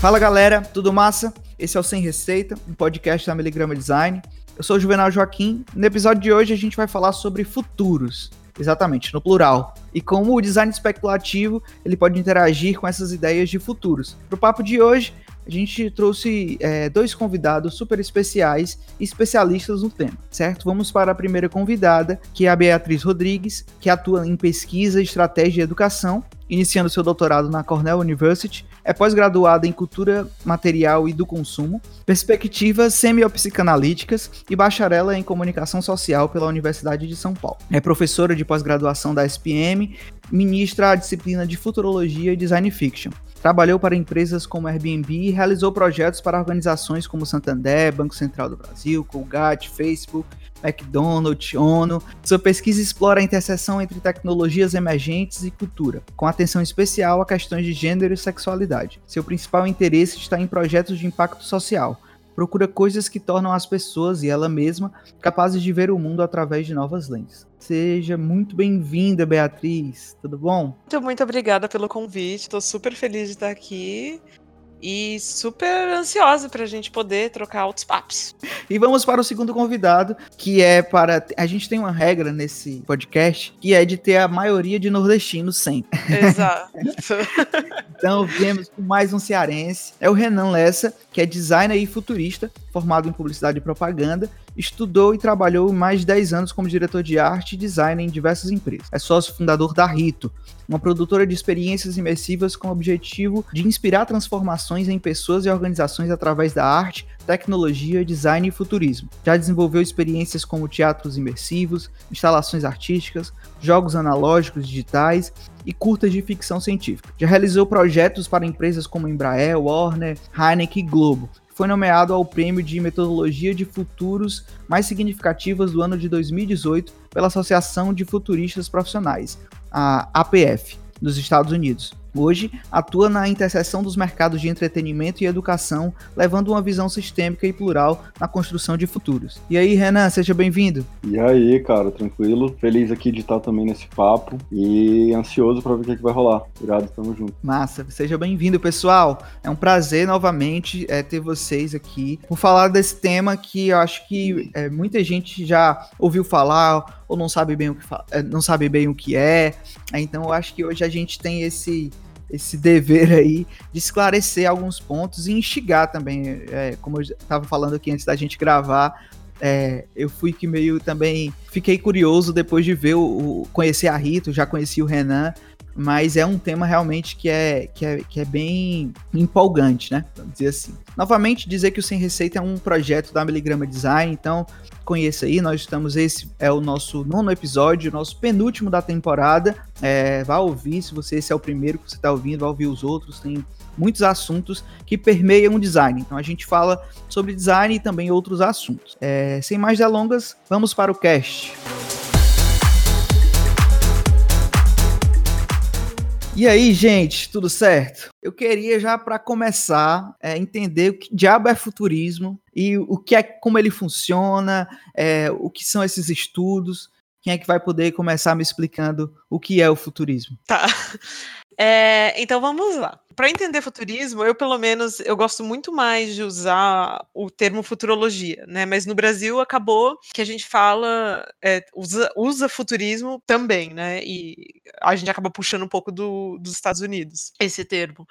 Fala galera, tudo massa? Esse é o Sem Receita, um podcast da Miligrama Design. Eu sou o Juvenal Joaquim. No episódio de hoje a gente vai falar sobre futuros. Exatamente, no plural. E como o design especulativo ele pode interagir com essas ideias de futuros. Para o papo de hoje, a gente trouxe é, dois convidados super especiais e especialistas no tema, certo? Vamos para a primeira convidada, que é a Beatriz Rodrigues, que atua em pesquisa, estratégia e educação, iniciando seu doutorado na Cornell University, é pós-graduada em cultura material e do consumo, perspectivas semiopsicanalíticas e bacharela em comunicação social pela Universidade de São Paulo. É professora de pós-graduação da SPM, ministra a disciplina de futurologia e design fiction. Trabalhou para empresas como Airbnb e realizou projetos para organizações como Santander, Banco Central do Brasil, Colgate, Facebook, McDonald's, ONU. Sua pesquisa explora a interseção entre tecnologias emergentes e cultura, com atenção especial a questões de gênero e sexualidade. Seu principal interesse está em projetos de impacto social. Procura coisas que tornam as pessoas e ela mesma capazes de ver o mundo através de novas lentes. Seja muito bem-vinda, Beatriz. Tudo bom? Muito, muito obrigada pelo convite. Estou super feliz de estar aqui e super ansiosa para a gente poder trocar outros papos. E vamos para o segundo convidado, que é para. A gente tem uma regra nesse podcast que é de ter a maioria de nordestinos sempre. Exato. então viemos com mais um cearense. É o Renan Lessa, que é designer e futurista, formado em publicidade e propaganda estudou e trabalhou mais de 10 anos como diretor de arte e design em diversas empresas. É sócio fundador da Rito, uma produtora de experiências imersivas com o objetivo de inspirar transformações em pessoas e organizações através da arte, tecnologia, design e futurismo. Já desenvolveu experiências como teatros imersivos, instalações artísticas, jogos analógicos digitais e curtas de ficção científica. Já realizou projetos para empresas como Embraer, Warner, Heineken e Globo, foi nomeado ao prêmio de metodologia de futuros mais significativas do ano de 2018 pela Associação de Futuristas Profissionais, a APF, dos Estados Unidos. Hoje, atua na interseção dos mercados de entretenimento e educação, levando uma visão sistêmica e plural na construção de futuros. E aí, Renan, seja bem-vindo. E aí, cara, tranquilo? Feliz aqui de estar também nesse papo e ansioso para ver o que, é que vai rolar. Irado, tamo junto. Massa, seja bem-vindo, pessoal. É um prazer novamente é, ter vocês aqui por falar desse tema que eu acho que é, muita gente já ouviu falar ou não sabe bem o que, é, não sabe bem o que é. Então, eu acho que hoje a gente tem esse esse dever aí de esclarecer alguns pontos e instigar também, é, como eu estava falando aqui antes da gente gravar, é, eu fui que meio também fiquei curioso depois de ver o, o, conhecer a Rito, já conheci o Renan, mas é um tema realmente que é, que é, que é bem empolgante, né? Vamos dizer assim. Novamente, dizer que o Sem Receita é um projeto da Miligrama Design, então conheça aí, nós estamos, esse é o nosso nono episódio, nosso penúltimo da temporada. É, vá ouvir, se você esse é o primeiro que você está ouvindo, vá ouvir os outros, tem muitos assuntos que permeiam o design. Então a gente fala sobre design e também outros assuntos. É, sem mais delongas, vamos para o cast. E aí, gente, tudo certo? Eu queria já para começar é, entender o que diabo é futurismo e o que é, como ele funciona, é, o que são esses estudos. Quem é que vai poder começar me explicando o que é o futurismo? Tá. É, então vamos lá para entender futurismo, eu pelo menos eu gosto muito mais de usar o termo futurologia, né? Mas no Brasil acabou que a gente fala é, usa, usa futurismo também, né? E a gente acaba puxando um pouco do, dos Estados Unidos esse termo.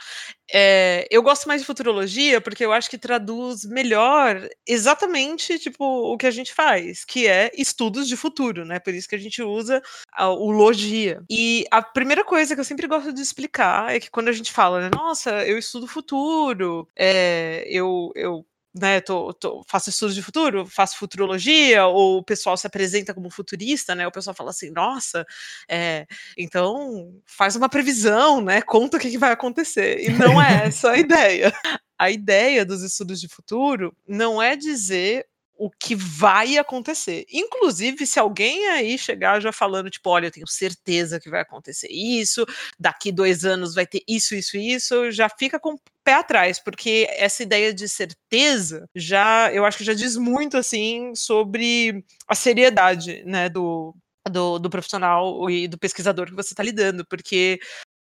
É, eu gosto mais de futurologia porque eu acho que traduz melhor exatamente tipo o que a gente faz, que é estudos de futuro, né? Por isso que a gente usa a, o logia. E a primeira coisa que eu sempre gosto de explicar é que quando a gente fala, né, nossa, eu estudo futuro, é, eu, eu né, tô, tô, faço estudos de futuro, faço futurologia, ou o pessoal se apresenta como futurista, né, o pessoal fala assim, nossa, é, então faz uma previsão, né, conta o que, que vai acontecer, e não é essa a ideia. A ideia dos estudos de futuro não é dizer o que vai acontecer. Inclusive, se alguém aí chegar já falando, tipo, olha, eu tenho certeza que vai acontecer isso, daqui dois anos vai ter isso, isso, isso, já fica com o pé atrás, porque essa ideia de certeza já, eu acho que já diz muito, assim, sobre a seriedade, né, do, do, do profissional e do pesquisador que você está lidando, porque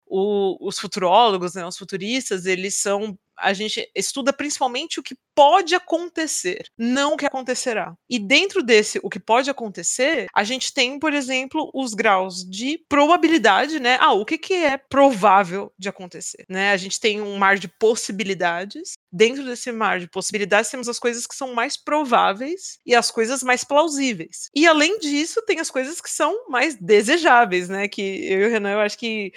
o, os futurólogos, né, os futuristas, eles são a gente estuda principalmente o que pode acontecer, não o que acontecerá. E dentro desse o que pode acontecer, a gente tem, por exemplo, os graus de probabilidade, né? Ah, o que, que é provável de acontecer, né? A gente tem um mar de possibilidades. Dentro desse mar de possibilidades temos as coisas que são mais prováveis e as coisas mais plausíveis. E além disso, tem as coisas que são mais desejáveis, né? Que eu e o Renan, eu acho que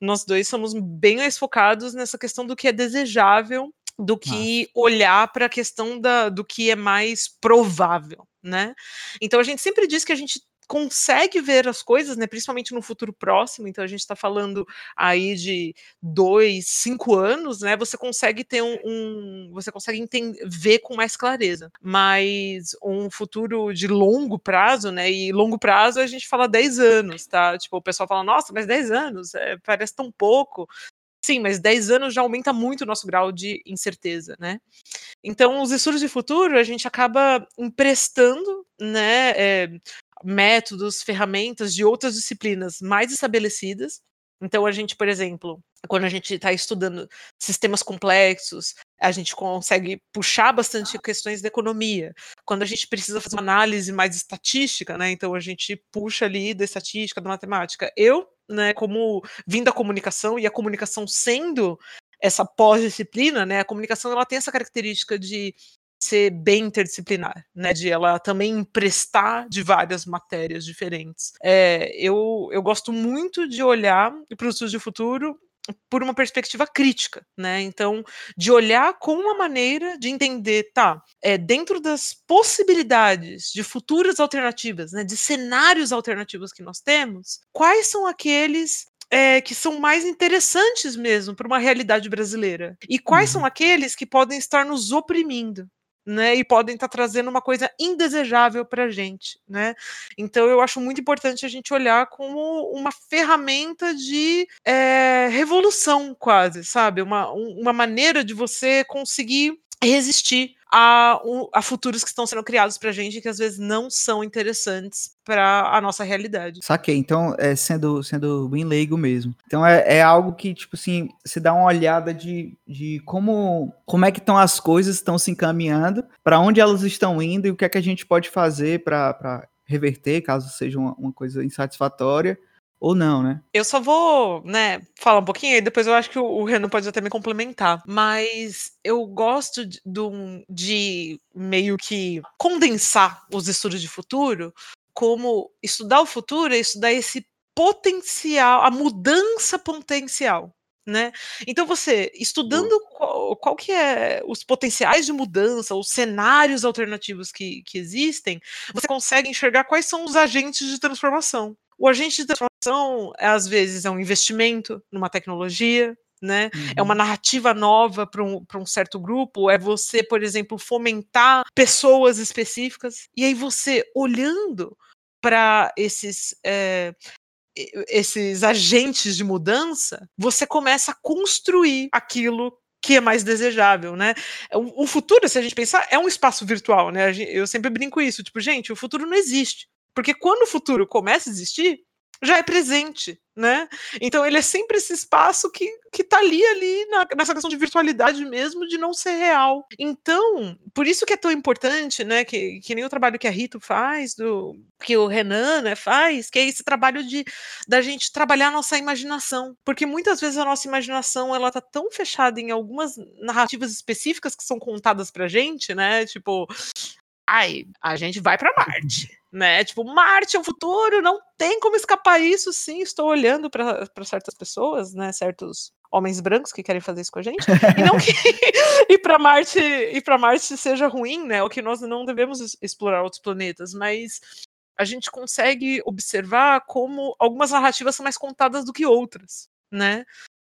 nós dois somos bem mais focados nessa questão do que é desejável do que Nossa. olhar para a questão da, do que é mais provável, né? Então a gente sempre diz que a gente consegue ver as coisas, né, principalmente no futuro próximo, então a gente está falando aí de dois, cinco anos, né, você consegue ter um, um você consegue entender, ver com mais clareza, mas um futuro de longo prazo, né, e longo prazo a gente fala 10 anos, tá, tipo, o pessoal fala, nossa, mas 10 anos, é, parece tão pouco, Sim, mas 10 anos já aumenta muito o nosso grau de incerteza, né? Então, os estudos de futuro, a gente acaba emprestando, né, é, métodos, ferramentas de outras disciplinas mais estabelecidas. Então, a gente, por exemplo, quando a gente está estudando sistemas complexos, a gente consegue puxar bastante questões da economia. Quando a gente precisa fazer uma análise mais estatística, né? Então a gente puxa ali da estatística, da matemática. Eu, né, como vindo da comunicação e a comunicação sendo essa pós-disciplina, né? A comunicação ela tem essa característica de ser bem interdisciplinar, né? De ela também emprestar de várias matérias diferentes. É, eu, eu gosto muito de olhar para o estudo de futuro por uma perspectiva crítica, né? Então, de olhar com uma maneira de entender, tá, é, dentro das possibilidades de futuras alternativas, né, de cenários alternativos que nós temos, quais são aqueles é, que são mais interessantes mesmo para uma realidade brasileira? E quais uhum. são aqueles que podem estar nos oprimindo? Né, e podem estar tá trazendo uma coisa indesejável para a gente, né? Então eu acho muito importante a gente olhar como uma ferramenta de é, revolução, quase, sabe? Uma, uma maneira de você conseguir resistir a, a futuros que estão sendo criados pra gente que às vezes não são interessantes para a nossa realidade. Saquei, então, é, sendo, sendo bem leigo mesmo. Então é, é algo que, tipo assim, se dá uma olhada de, de como, como é que estão as coisas, estão se encaminhando, para onde elas estão indo e o que é que a gente pode fazer para reverter, caso seja uma, uma coisa insatisfatória, ou não, né? Eu só vou, né, falar um pouquinho e depois eu acho que o Renan pode até me complementar. Mas eu gosto de, de meio que condensar os estudos de futuro como estudar o futuro é estudar esse potencial, a mudança potencial. Né? Então você estudando qual, qual, que é os potenciais de mudança, os cenários alternativos que, que existem, você consegue enxergar quais são os agentes de transformação. O agente de transformação, às vezes, é um investimento numa tecnologia, né? Uhum. É uma narrativa nova para um, um certo grupo, é você, por exemplo, fomentar pessoas específicas, e aí você, olhando para esses. É, esses agentes de mudança, você começa a construir aquilo que é mais desejável, né? O futuro, se a gente pensar, é um espaço virtual, né? Eu sempre brinco isso, tipo, gente, o futuro não existe. Porque quando o futuro começa a existir, já é presente, né? Então ele é sempre esse espaço que, que tá ali, ali na, nessa questão de virtualidade mesmo, de não ser real. Então, por isso que é tão importante, né, que, que nem o trabalho que a Rito faz, do que o Renan né, faz, que é esse trabalho de da gente trabalhar a nossa imaginação. Porque muitas vezes a nossa imaginação, ela tá tão fechada em algumas narrativas específicas que são contadas pra gente, né? Tipo, ai, a gente vai para Marte né? Tipo, Marte é o futuro, não tem como escapar isso, sim. Estou olhando para certas pessoas, né? Certos homens brancos que querem fazer isso com a gente. E não que ir para Marte e para Marte seja ruim, né? O que nós não devemos explorar outros planetas, mas a gente consegue observar como algumas narrativas são mais contadas do que outras, né?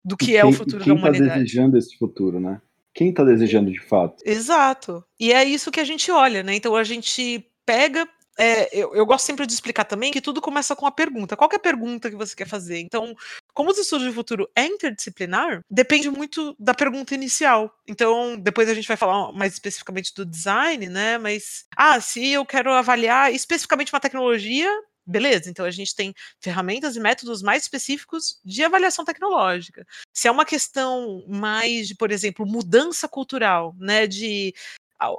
Do que quem, é o futuro da tá humanidade. Quem está desejando esse futuro, né? Quem está desejando de fato? Exato. E é isso que a gente olha, né? Então a gente pega é, eu, eu, gosto sempre de explicar também que tudo começa com a pergunta. Qual é a pergunta que você quer fazer? Então, como os estudos de futuro é interdisciplinar, depende muito da pergunta inicial. Então, depois a gente vai falar mais especificamente do design, né? Mas, ah, se eu quero avaliar especificamente uma tecnologia, Beleza, então a gente tem ferramentas e métodos mais específicos de avaliação tecnológica. Se é uma questão mais de, por exemplo, mudança cultural, né, de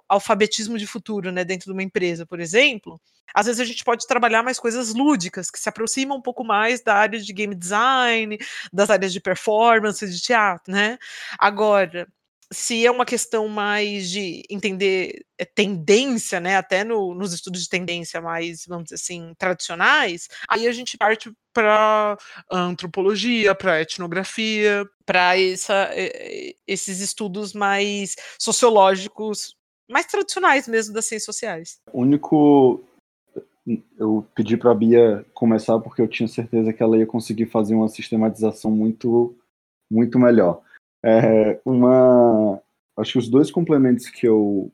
alfabetismo de futuro, né, dentro de uma empresa, por exemplo, às vezes a gente pode trabalhar mais coisas lúdicas, que se aproximam um pouco mais da área de game design, das áreas de performance, de teatro, né? Agora, se é uma questão mais de entender é, tendência, né, até no, nos estudos de tendência mais, vamos dizer assim, tradicionais, aí a gente parte para antropologia, para etnografia, para esses estudos mais sociológicos, mais tradicionais mesmo das ciências sociais. O único eu pedi para a Bia começar porque eu tinha certeza que ela ia conseguir fazer uma sistematização muito muito melhor. É, uma, acho que os dois complementos que eu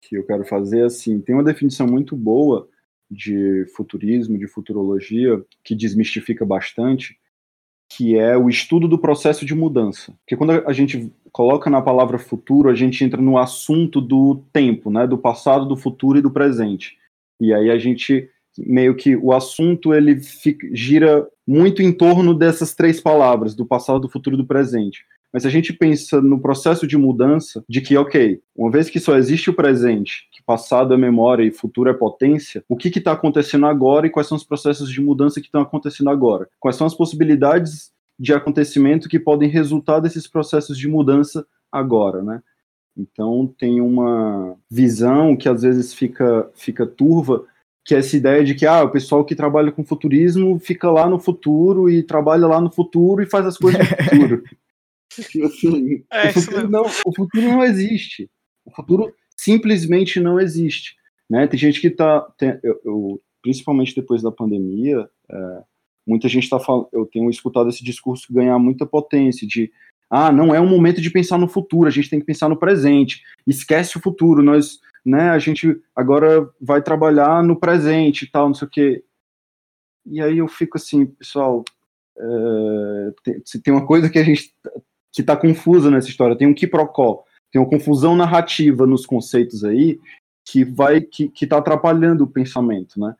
que eu quero fazer assim, tem uma definição muito boa de futurismo, de futurologia, que desmistifica bastante, que é o estudo do processo de mudança. Porque quando a gente coloca na palavra futuro, a gente entra no assunto do tempo, né, do passado, do futuro e do presente. E aí a gente meio que o assunto ele fica, gira muito em torno dessas três palavras, do passado, do futuro e do presente. Mas se a gente pensa no processo de mudança, de que, ok, uma vez que só existe o presente, que passado é memória e futuro é potência, o que está acontecendo agora e quais são os processos de mudança que estão acontecendo agora? Quais são as possibilidades de acontecimento que podem resultar desses processos de mudança agora, né? Então tem uma visão que às vezes fica, fica turva, que é essa ideia de que ah, o pessoal que trabalha com futurismo fica lá no futuro e trabalha lá no futuro e faz as coisas no futuro. Assim, é, o, futuro não, o futuro não existe. O futuro simplesmente não existe. Né? Tem gente que está, eu, eu, principalmente depois da pandemia, é, muita gente está falando, eu tenho escutado esse discurso ganhar muita potência de ah, não é um momento de pensar no futuro, a gente tem que pensar no presente. Esquece o futuro, nós, né, a gente agora vai trabalhar no presente e tal, não sei o quê. E aí eu fico assim, pessoal, é, tem, tem, uma coisa que a gente que está confusa nessa história, tem um quiprocó, tem uma confusão narrativa nos conceitos aí que vai que, que tá atrapalhando o pensamento, né?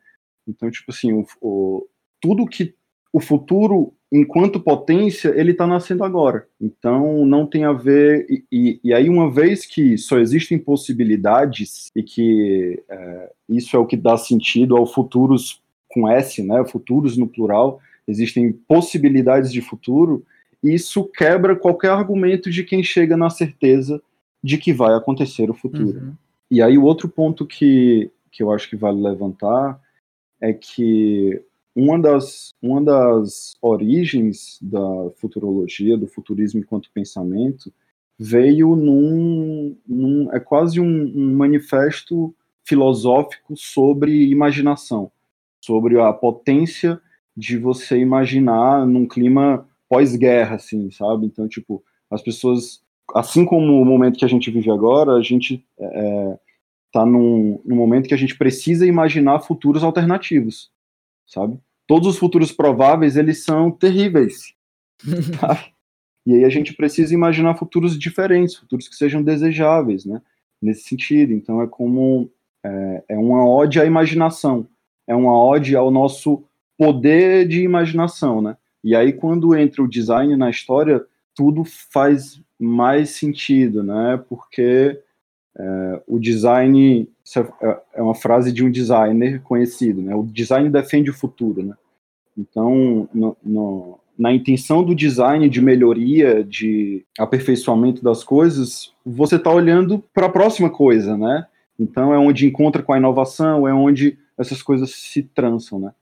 Então, tipo assim, o, o tudo que o futuro enquanto potência, ele está nascendo agora. Então, não tem a ver. E, e, e, aí, uma vez que só existem possibilidades e que é, isso é o que dá sentido ao futuros com S, né? Futuros no plural, existem possibilidades de futuro isso quebra qualquer argumento de quem chega na certeza de que vai acontecer o futuro. Uhum. E aí o outro ponto que, que eu acho que vale levantar é que uma das, uma das origens da futurologia, do futurismo enquanto pensamento, veio num, num é quase um, um manifesto filosófico sobre imaginação, sobre a potência de você imaginar num clima pós-guerra, assim, sabe? Então, tipo, as pessoas, assim como o momento que a gente vive agora, a gente é, é, tá num, num momento que a gente precisa imaginar futuros alternativos, sabe? Todos os futuros prováveis, eles são terríveis. tá? E aí a gente precisa imaginar futuros diferentes, futuros que sejam desejáveis, né? Nesse sentido. Então é como é, é uma ode à imaginação, é uma ode ao nosso poder de imaginação, né? E aí, quando entra o design na história, tudo faz mais sentido, né? Porque é, o design é, é uma frase de um designer conhecido, né? O design defende o futuro, né? Então, no, no, na intenção do design de melhoria, de aperfeiçoamento das coisas, você está olhando para a próxima coisa, né? Então, é onde encontra com a inovação, é onde essas coisas se trançam, né?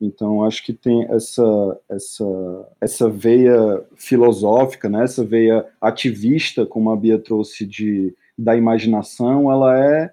Então, acho que tem essa, essa, essa veia filosófica, né, essa veia ativista, como a Bia trouxe, de, da imaginação, ela é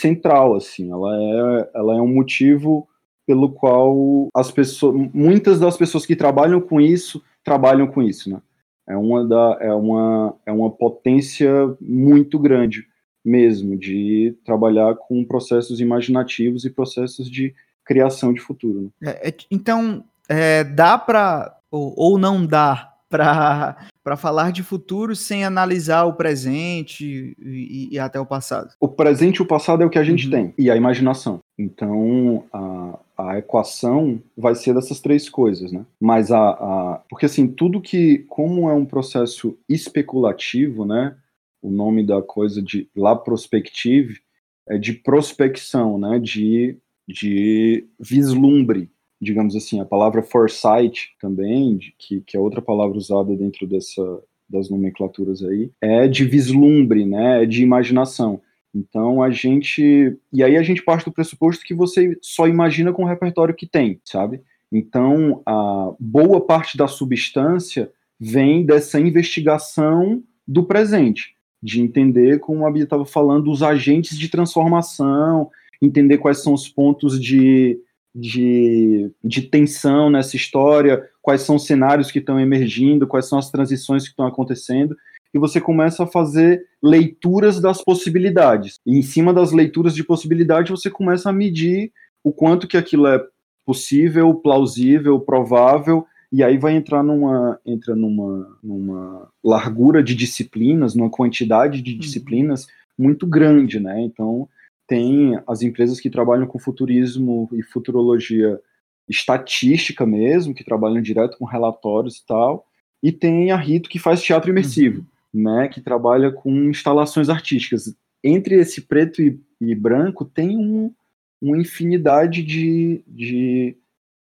central, assim, ela é, ela é um motivo pelo qual as pessoas, muitas das pessoas que trabalham com isso, trabalham com isso, né? É uma, da, é uma, é uma potência muito grande mesmo de trabalhar com processos imaginativos e processos de criação de futuro. Né? É, é, então, é, dá para, ou, ou, não dá, para falar de futuro sem analisar o presente e, e, até o passado? O presente e o passado é o que a gente uhum. tem, e a imaginação. Então, a, a equação vai ser dessas três coisas, né? Mas a, a, porque assim tudo que como é um processo especulativo, né? O nome da coisa de la prospective é de prospecção, né? De de vislumbre, digamos assim. A palavra foresight também, de, que, que é outra palavra usada dentro dessa das nomenclaturas aí, é de vislumbre, né? É de imaginação. Então a gente. E aí a gente parte do pressuposto que você só imagina com o repertório que tem, sabe? Então a boa parte da substância vem dessa investigação do presente, de entender, como a Bia estava falando, os agentes de transformação, entender quais são os pontos de, de, de tensão nessa história, quais são os cenários que estão emergindo, quais são as transições que estão acontecendo e você começa a fazer leituras das possibilidades. E em cima das leituras de possibilidade, você começa a medir o quanto que aquilo é possível, plausível, provável, e aí vai entrar numa entra numa, numa largura de disciplinas, numa quantidade de uhum. disciplinas muito grande, né? Então, tem as empresas que trabalham com futurismo e futurologia estatística mesmo, que trabalham direto com relatórios e tal, e tem a Rito que faz teatro imersivo. Uhum né, que trabalha com instalações artísticas. Entre esse preto e, e branco tem um, uma infinidade de, de,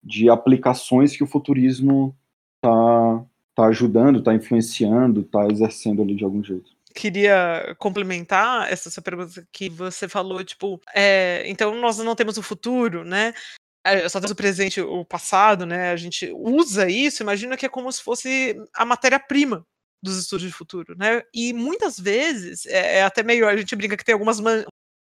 de aplicações que o futurismo está tá ajudando, está influenciando, está exercendo ali de algum jeito queria complementar essa sua pergunta que você falou, tipo, é, então nós não temos o futuro, né? É, só temos o presente, o passado, né? A gente usa isso, imagina que é como se fosse a matéria-prima dos estudos de futuro, né? E muitas vezes é, é até meio a gente brinca que tem algumas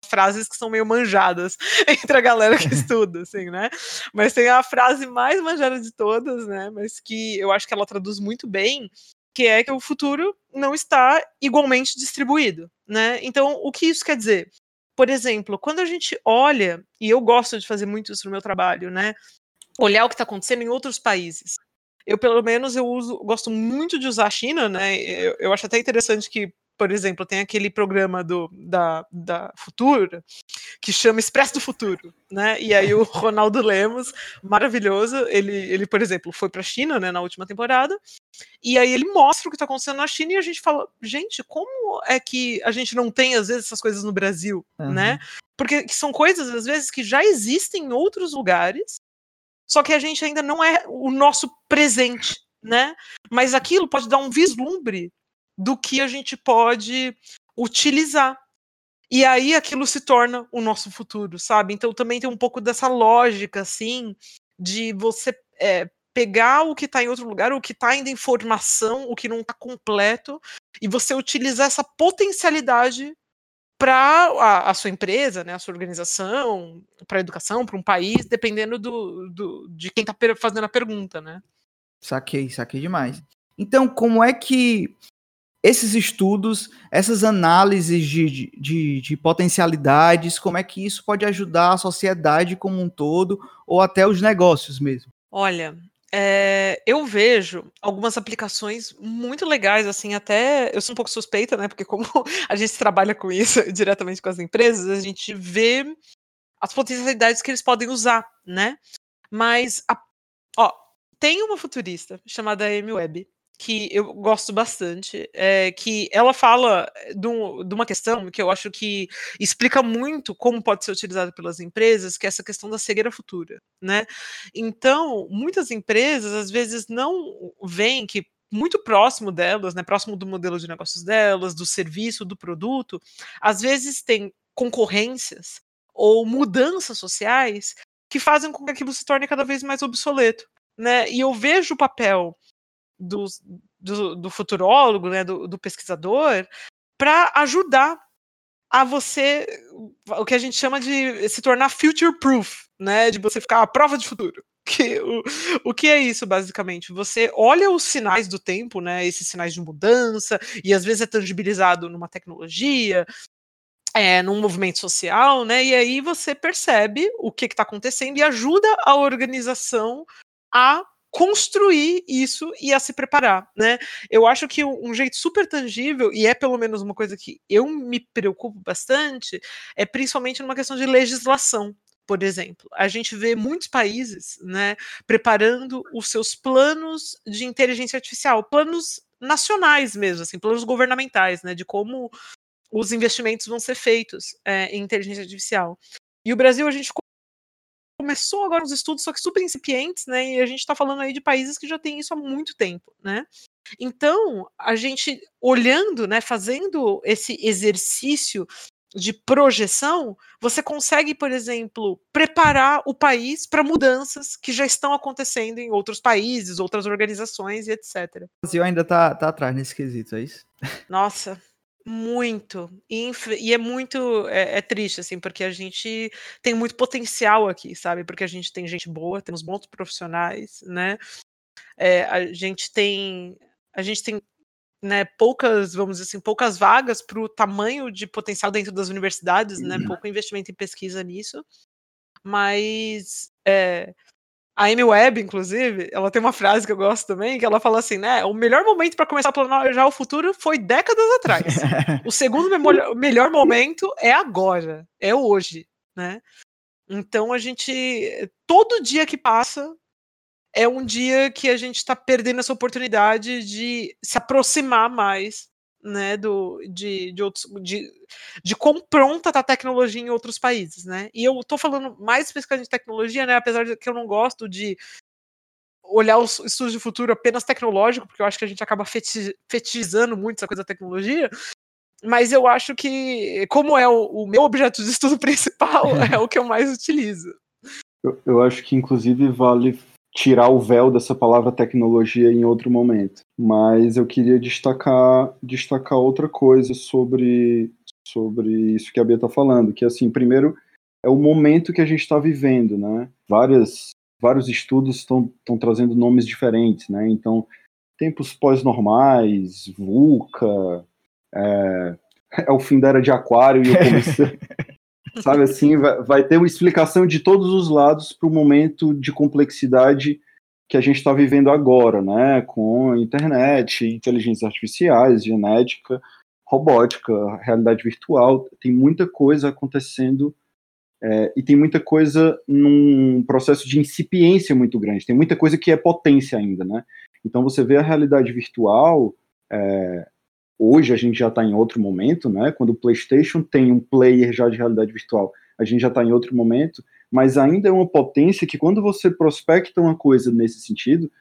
frases que são meio manjadas entre a galera que estuda, assim, né? Mas tem a frase mais manjada de todas, né? Mas que eu acho que ela traduz muito bem, que é que o futuro não está igualmente distribuído, né? Então, o que isso quer dizer? Por exemplo, quando a gente olha, e eu gosto de fazer muito isso no meu trabalho, né? Olhar o que está acontecendo em outros países eu pelo menos eu uso, gosto muito de usar a China, né? Eu, eu acho até interessante que, por exemplo, tem aquele programa do, da, da Futura que chama Expresso do Futuro, né? E aí o Ronaldo Lemos, maravilhoso, ele, ele por exemplo, foi para a China, né, na última temporada, e aí ele mostra o que está acontecendo na China e a gente fala, gente, como é que a gente não tem às vezes essas coisas no Brasil, uhum. né? Porque são coisas às vezes que já existem em outros lugares só que a gente ainda não é o nosso presente, né? Mas aquilo pode dar um vislumbre do que a gente pode utilizar. E aí aquilo se torna o nosso futuro, sabe? Então também tem um pouco dessa lógica, assim, de você é, pegar o que está em outro lugar, o que está ainda em formação, o que não está completo, e você utilizar essa potencialidade para a, a, sua empresa, né, a sua organização, para a educação, para um país, dependendo do, do de quem está fazendo a pergunta, né? Saquei, saquei demais. Então, como é que esses estudos, essas análises de, de, de, potencialidades, como é que isso pode ajudar a sociedade como um todo, ou até os negócios mesmo? Olha, é, eu vejo algumas aplicações muito legais, assim, até eu sou um pouco suspeita, né? Porque como a gente trabalha com isso diretamente com as empresas, a gente vê as potencialidades que eles podem usar, né? Mas, a, ó, tem uma futurista chamada Amy Webb, que eu gosto bastante, é, que ela fala de, um, de, uma questão que eu acho que explica muito como pode ser utilizado pelas empresas, que é essa questão da cegueira futura, né? Então, muitas empresas às vezes não veem que muito próximo delas, né, próximo do modelo de negócios delas, do serviço, do produto, às vezes tem concorrências ou mudanças sociais que fazem com que aquilo se torne cada vez mais obsoleto, né? E eu vejo o papel do, do, do futurólogo, né, do, do pesquisador, para ajudar a você, o que a gente chama de se tornar future proof, né, de você ficar à prova de futuro. Que, o, o que é isso, basicamente? Você olha os sinais do tempo, né, esses sinais de mudança, e às vezes é tangibilizado numa tecnologia, é, num movimento social, né? E aí você percebe o que está acontecendo e ajuda a organização a construir isso e a se preparar, né? Eu acho que um jeito super tangível, e é pelo menos uma coisa que eu me preocupo bastante, é principalmente numa questão de legislação. por exemplo, a gente vê muitos países né, preparando os seus planos de inteligência artificial, planos nacionais mesmo, assim, planos governamentais, né, de como os investimentos vão ser feitos é, em inteligência artificial. E o Brasil, a gente começou agora os estudos, só que super incipientes, né? E a gente está falando aí de países que já têm isso há muito tempo, né? Então, a gente olhando, né, fazendo esse exercício de projeção, você consegue, por exemplo, preparar o país para mudanças que já estão acontecendo em outros países, outras organizações e etc. O Brasil ainda está tá atrás nesse quesito, é isso? Nossa, muito. E, e é muito é, é, triste, assim, porque a gente tem muito potencial aqui, sabe? Porque a gente tem gente boa, temos bons profissionais, né? É, a gente tem. A gente tem né, poucas, vamos dizer assim, poucas vagas para o tamanho de potencial dentro das universidades, né, uhum. pouco investimento em pesquisa nisso, mas é, a Amy Webb, inclusive, ela tem uma frase que eu gosto também, que ela fala assim, né, o melhor momento para começar a planejar o futuro foi décadas atrás. o segundo me melhor momento é agora, é hoje, né? Então a gente, todo dia que passa, é um dia que a gente está perdendo essa oportunidade de se aproximar mais né, do, de, de, outros, de, de quão pronta está a tecnologia em outros países, né? E eu estou falando mais especificamente de tecnologia, né? Apesar de que eu não gosto de olhar os estudos de futuro apenas tecnológico, porque eu acho que a gente acaba fetizando muito essa coisa da tecnologia. Mas eu acho que, como é o, o meu objeto de estudo principal, é o que eu mais utilizo. Eu, eu acho que, inclusive, vale tirar o véu dessa palavra tecnologia em outro momento. Mas eu queria destacar, destacar outra coisa sobre, sobre isso que a Bia está falando, que assim, primeiro é o momento que a gente está vivendo, né? Várias, vários estudos estão trazendo nomes diferentes, né? Então, tempos pós-normais, VUCA, é, é, o fim da era de aquário e o começo... Sabe assim, vai, vai, ter uma explicação de todos os lados para o momento de complexidade que a gente está vivendo agora, né? Com internet, inteligências artificiais, genética, robótica, realidade virtual. Tem muita coisa acontecendo é, e tem muita coisa num processo de incipiência muito grande. Tem muita coisa que é potência ainda, né? Então você vê a realidade virtual. É, Hoje a gente já está em outro momento, né? Quando o PlayStation tem um player já de realidade virtual, a gente já está em outro momento, mas ainda é uma potência que quando você prospecta uma coisa nesse sentido,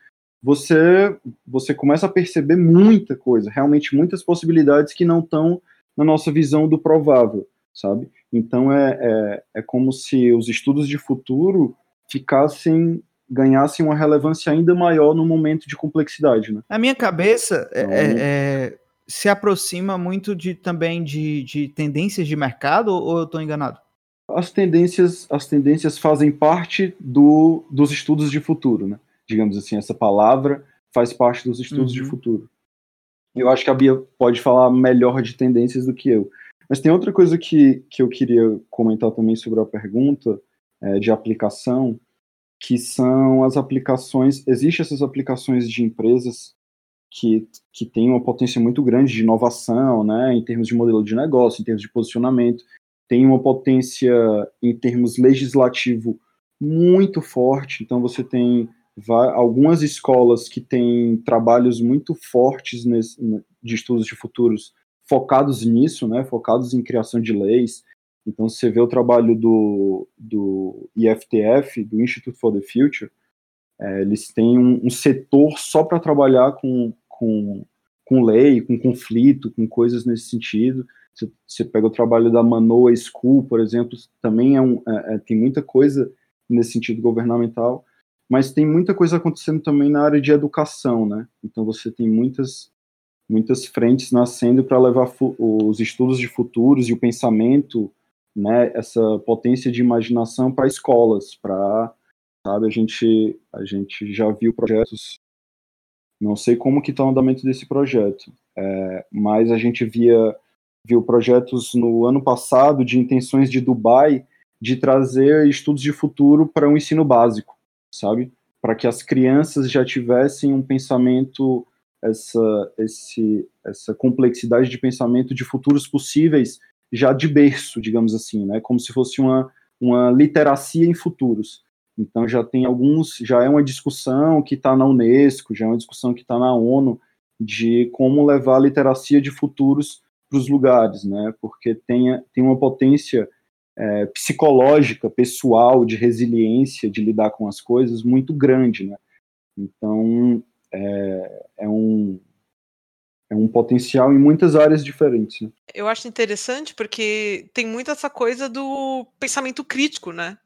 você você começa a perceber muita coisa, realmente muitas possibilidades que não estão na nossa visão do provável, sabe? Então é, é, é como se os estudos de futuro ficassem ganhassem uma relevância ainda maior no momento de complexidade, né? Na minha cabeça, é, então, é, é se aproxima muito de também de, de tendências de mercado ou eu estou enganado? As tendências, as tendências fazem parte do, dos estudos de futuro, né? Digamos assim, essa palavra faz parte dos estudos uhum. de futuro. Eu acho que a Bia pode falar melhor de tendências do que eu. Mas tem outra coisa que, que eu queria comentar também sobre a pergunta é, de aplicação, que são as aplicações. Existem essas aplicações de empresas que, que tem uma potência muito grande de inovação, né, em termos de modelo de negócio, em termos de posicionamento, tem uma potência em termos legislativo muito forte, então você tem algumas escolas que têm trabalhos muito fortes nesse, de estudos de futuros focados nisso, né, focados em criação de leis, então você vê o trabalho do, do IFTF, do Institute for the Future, é, eles têm um, um setor só para trabalhar com com, com lei, com conflito, com coisas nesse sentido. Você, você pega o trabalho da Manoa School, por exemplo, também é um, é, é, tem muita coisa nesse sentido governamental, mas tem muita coisa acontecendo também na área de educação, né? Então você tem muitas muitas frentes nascendo para levar os estudos de futuros e o pensamento, né, essa potência de imaginação para escolas, para sabe, a gente a gente já viu projetos não sei como que está o andamento desse projeto, é, mas a gente via viu projetos no ano passado de intenções de Dubai de trazer estudos de futuro para um ensino básico, sabe? Para que as crianças já tivessem um pensamento, essa, esse, essa complexidade de pensamento de futuros possíveis já de berço, digamos assim, né? Como se fosse uma, uma literacia em futuros. Então já tem alguns, já é uma discussão que está na Unesco, já é uma discussão que está na ONU de como levar a literacia de futuros para os lugares, né? Porque tem, tem uma potência é, psicológica, pessoal, de resiliência, de lidar com as coisas muito grande, né? Então é, é um é um potencial em muitas áreas diferentes. Né? Eu acho interessante porque tem muito essa coisa do pensamento crítico, né?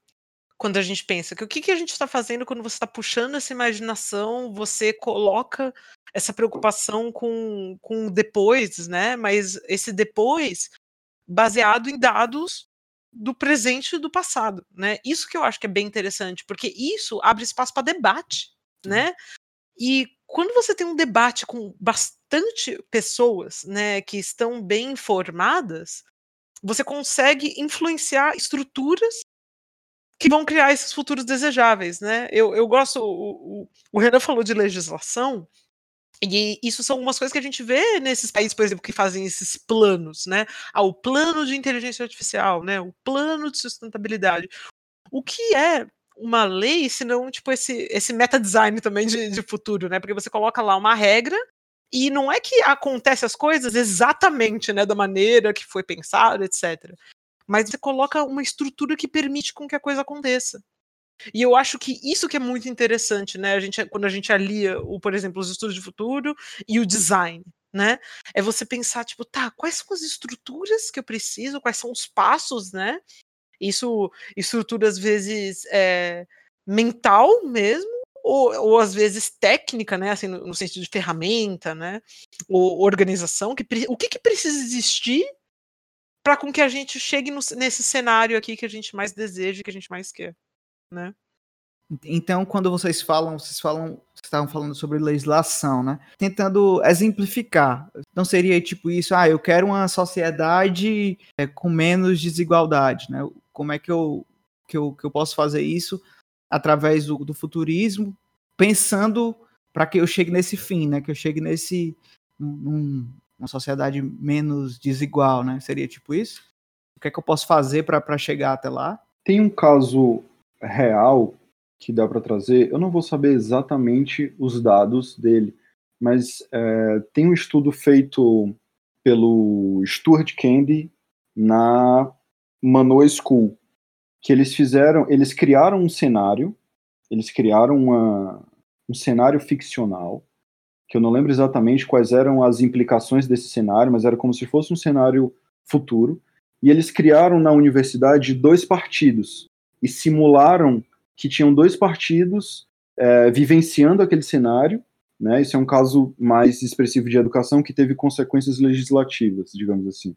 Quando a gente pensa que o que, que a gente está fazendo quando você está puxando essa imaginação, você coloca essa preocupação com, com depois, né? Mas esse depois baseado em dados do presente e do passado, né? Isso que eu acho que é bem interessante, porque isso abre espaço para debate, né? E quando você tem um debate com bastante pessoas, né, que estão bem informadas, você consegue influenciar estruturas que vão criar esses futuros desejáveis, né? Eu, eu gosto, o, o, o Renan falou de legislação, e isso são algumas coisas que a gente vê nesses países, por exemplo, que fazem esses planos, né? Ah, o plano de inteligência artificial, né? O plano de sustentabilidade. O que é uma lei, senão, tipo, esse, esse meta-design também de, de futuro, né? Porque você coloca lá uma regra e não é que acontece as coisas exatamente, né, da maneira que foi pensado, etc. Mas você coloca uma estrutura que permite com que a coisa aconteça. E eu acho que isso que é muito interessante, né? A gente, quando a gente alia, o, por exemplo, os estudos de futuro e o design, né? É você pensar, tipo, tá, quais são as estruturas que eu preciso, quais são os passos, né? Isso, estrutura às vezes é, mental mesmo, ou, ou às vezes técnica, né? Assim, no, no sentido de ferramenta, né? Ou organização, que, o que, que precisa existir para com que a gente chegue no, nesse cenário aqui que a gente mais deseja, que a gente mais quer né? Então, quando vocês falam, vocês falam, vocês estavam falando sobre legislação, né? Tentando exemplificar. Não seria tipo isso, ah, eu quero uma sociedade é, com menos desigualdade, né? Como é que eu, que eu, que eu posso fazer isso através do, do futurismo, pensando para que eu chegue nesse fim, né? Que eu chegue nesse num, uma sociedade menos desigual, né? Seria tipo isso? O que é que eu posso fazer para chegar até lá? Tem um caso real que dá para trazer, eu não vou saber exatamente os dados dele, mas é, tem um estudo feito pelo Stuart Candy na Manoa School, que eles fizeram, eles criaram um cenário, eles criaram uma, um cenário ficcional, que eu não lembro exatamente quais eram as implicações desse cenário, mas era como se fosse um cenário futuro, e eles criaram na universidade dois partidos, e simularam que tinham dois partidos é, vivenciando aquele cenário. Né? Isso é um caso mais expressivo de educação que teve consequências legislativas, digamos assim.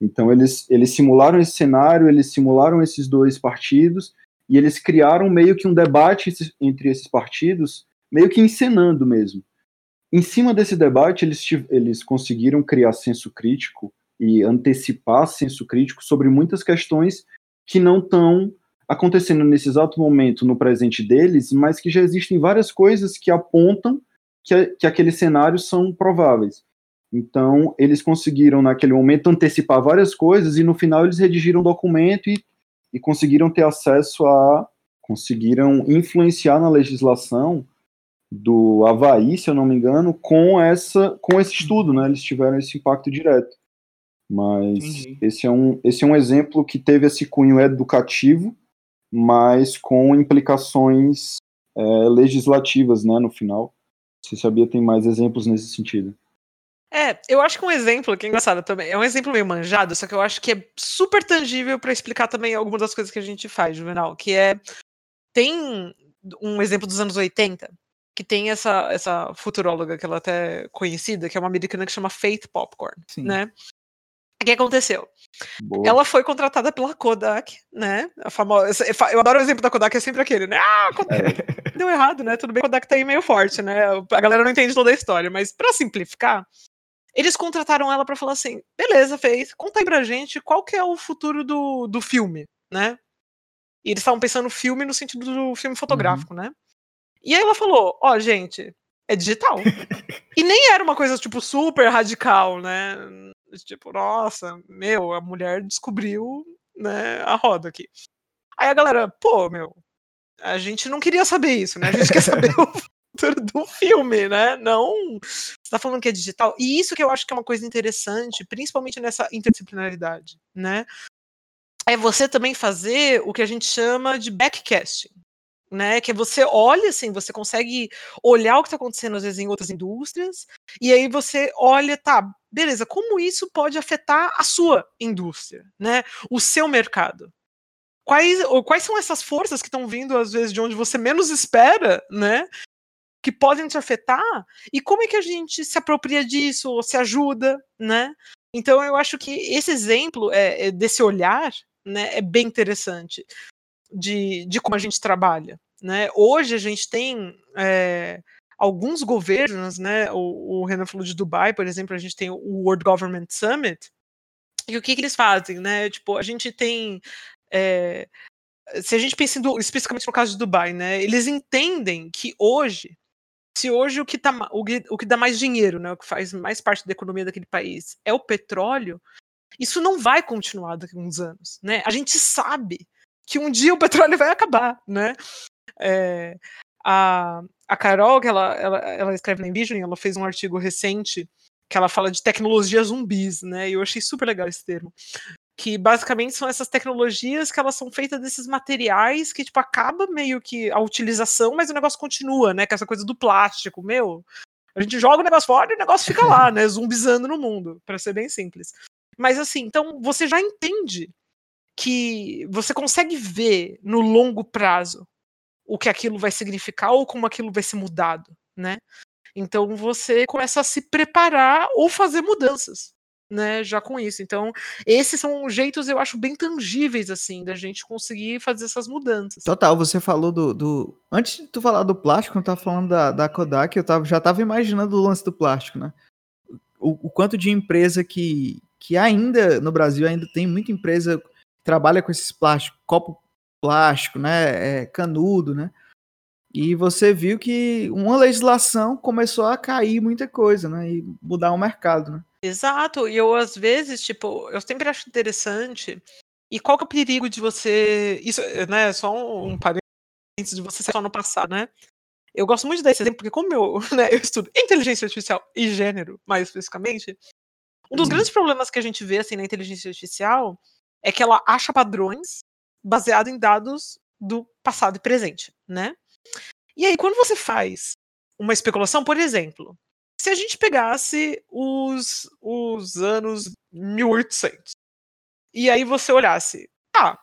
Então, eles, eles simularam esse cenário, eles simularam esses dois partidos e eles criaram meio que um debate entre esses partidos, meio que encenando mesmo. Em cima desse debate, eles, eles conseguiram criar senso crítico e antecipar senso crítico sobre muitas questões que não estão acontecendo nesse exato momento no presente deles, mas que já existem várias coisas que apontam que, que aqueles cenários são prováveis. Então, eles conseguiram, naquele momento, antecipar várias coisas e no final eles redigiram um documento e, e conseguiram ter acesso a. conseguiram influenciar na legislação do Havaí, se eu não me engano, com, essa, com esse estudo, né? Eles tiveram esse impacto direto. Mas esse é, um, esse é um exemplo que teve esse cunho educativo mas com implicações é, legislativas, né, no final. Você sabia tem mais exemplos nesse sentido? É, eu acho que um exemplo que é engraçado também, é um exemplo meio manjado, só que eu acho que é super tangível para explicar também algumas das coisas que a gente faz, Juvenal, que é tem um exemplo dos anos 80, que tem essa, essa futuróloga que ela é até conhecida, que é uma americana que chama Faith Popcorn, Sim. né? O que aconteceu? Boa. Ela foi contratada pela Kodak, né? A famosa. Eu adoro o exemplo da Kodak, é sempre aquele, né? Ah, Kodak. É. Deu errado, né? Tudo bem, Kodak tá aí meio forte, né? A galera não entende toda a história, mas para simplificar, eles contrataram ela para falar assim: beleza, fez, conta aí pra gente qual que é o futuro do, do filme, né? E eles estavam pensando no filme no sentido do filme fotográfico, uhum. né? E aí ela falou: ó, oh, gente, é digital. e nem era uma coisa, tipo, super radical, né? Tipo, nossa, meu, a mulher descobriu né, a roda aqui. Aí a galera, pô, meu, a gente não queria saber isso, né? A gente quer saber o futuro do filme, né? Não. Você tá falando que é digital. E isso que eu acho que é uma coisa interessante, principalmente nessa interdisciplinaridade, né? É você também fazer o que a gente chama de backcasting. Né, que você olha assim, você consegue olhar o que está acontecendo às vezes em outras indústrias, e aí você olha, tá, beleza, como isso pode afetar a sua indústria, né? O seu mercado. Quais, quais são essas forças que estão vindo, às vezes, de onde você menos espera, né? Que podem te afetar, e como é que a gente se apropria disso, ou se ajuda, né? Então eu acho que esse exemplo é, é desse olhar né, é bem interessante de, de como a gente trabalha. Né? Hoje a gente tem é, alguns governos, né? O, o Renan falou de Dubai, por exemplo, a gente tem o World Government Summit. E o que, que eles fazem, né? Tipo, a gente tem é, se a gente pensa em, especificamente no caso de Dubai, né, eles entendem que hoje, se hoje o que, tá, o, o que dá mais dinheiro, né, o que faz mais parte da economia daquele país é o petróleo, isso não vai continuar daqui a uns anos, né? A gente sabe que um dia o petróleo vai acabar, né? É, a, a Carol, que ela, ela, ela escreve na Envision, ela fez um artigo recente que ela fala de tecnologias zumbis, né? E eu achei super legal esse termo. Que basicamente são essas tecnologias que elas são feitas desses materiais que, tipo, acaba meio que a utilização, mas o negócio continua, né? Que é essa coisa do plástico, meu. A gente joga o negócio fora e o negócio fica lá, né? Zumbizando no mundo, para ser bem simples. Mas assim, então você já entende que você consegue ver no longo prazo o que aquilo vai significar ou como aquilo vai ser mudado, né? Então você começa a se preparar ou fazer mudanças, né? Já com isso. Então, esses são jeitos, eu acho, bem tangíveis, assim, da gente conseguir fazer essas mudanças. Total, você falou do. do... Antes de tu falar do plástico, eu tava falando da, da Kodak, eu tava, já tava imaginando o lance do plástico, né? O, o quanto de empresa que, que ainda no Brasil ainda tem muita empresa trabalha com esses plásticos, copo plástico, né, é, canudo, né? E você viu que uma legislação começou a cair muita coisa, né? E mudar o mercado, né? Exato. E eu, às vezes, tipo, eu sempre acho interessante. E qual que é o perigo de você. Isso, né? Só um, um parênteses de você ser só no passado, né? Eu gosto muito desse exemplo, porque como eu, né, eu estudo inteligência artificial e gênero, mais especificamente, um dos uhum. grandes problemas que a gente vê assim na inteligência artificial é que ela acha padrões baseado em dados do passado e presente, né? E aí quando você faz uma especulação, por exemplo, se a gente pegasse os, os anos 1800 e aí você olhasse, ah,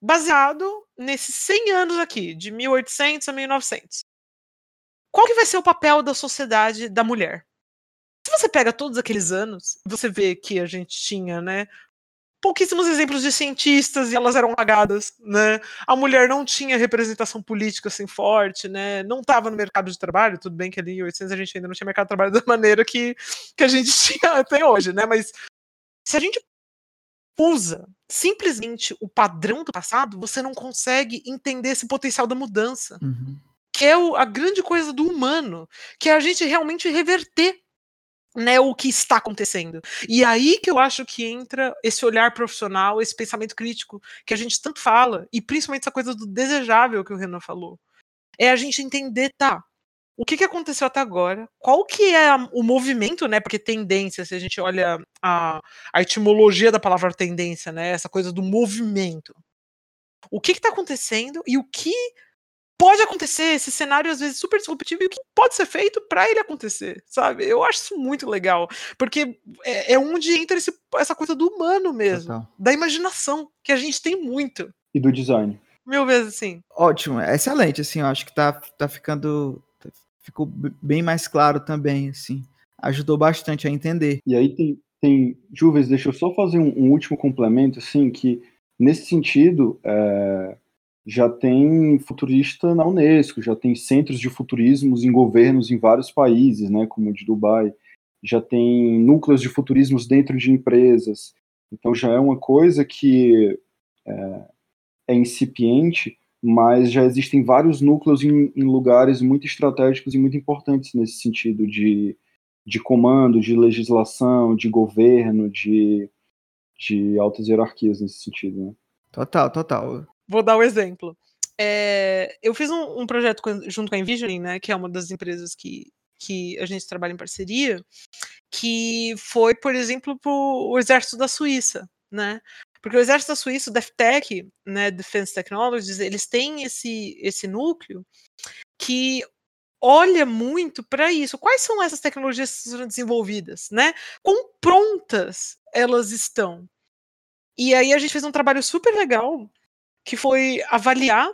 baseado nesses 100 anos aqui, de 1800 a 1900, qual que vai ser o papel da sociedade da mulher? Se você pega todos aqueles anos, você vê que a gente tinha, né, pouquíssimos exemplos de cientistas e elas eram lagadas, né? A mulher não tinha representação política assim forte, né? Não estava no mercado de trabalho, tudo bem que ali em 800 a gente ainda não tinha mercado de trabalho da maneira que, que a gente tinha até hoje, né? Mas se a gente usa simplesmente o padrão do passado, você não consegue entender esse potencial da mudança. Uhum. Que é o, a grande coisa do humano, que é a gente realmente reverter né, o que está acontecendo. E aí que eu acho que entra esse olhar profissional, esse pensamento crítico que a gente tanto fala, e principalmente essa coisa do desejável que o Renan falou. É a gente entender, tá, o que, que aconteceu até agora, qual que é o movimento, né, porque tendência, se a gente olha a, a etimologia da palavra tendência, né, essa coisa do movimento. O que está acontecendo e o que pode acontecer esse cenário às vezes super disruptivo e o que pode ser feito para ele acontecer, sabe? Eu acho isso muito legal, porque é, é onde entra esse, essa coisa do humano mesmo, Total. da imaginação, que a gente tem muito. E do design. Mil vezes assim. Ótimo, é excelente, assim, eu acho que tá, tá ficando, ficou bem mais claro também, assim, ajudou bastante a entender. E aí tem, tem Juves, deixa eu só fazer um, um último complemento, assim, que nesse sentido, é já tem futurista na Unesco, já tem centros de futurismos em governos em vários países, né, como o de Dubai, já tem núcleos de futurismos dentro de empresas. Então já é uma coisa que é, é incipiente, mas já existem vários núcleos em, em, lugares muito estratégicos e muito importantes nesse sentido de, de comando, de legislação, de governo, de, de altas hierarquias nesse sentido. Né? Total, total. Vou dar o um exemplo. É, eu fiz um, um projeto com, junto com a Envisioning, né, que é uma das empresas que, que a gente trabalha em parceria, que foi, por exemplo, para o exército da Suíça, né? Porque o exército da Suíça, o DefTech, né, Defense Technologies, eles têm esse, esse núcleo que olha muito para isso. Quais são essas tecnologias que são desenvolvidas, né? Quão prontas elas estão? E aí a gente fez um trabalho super legal que foi avaliar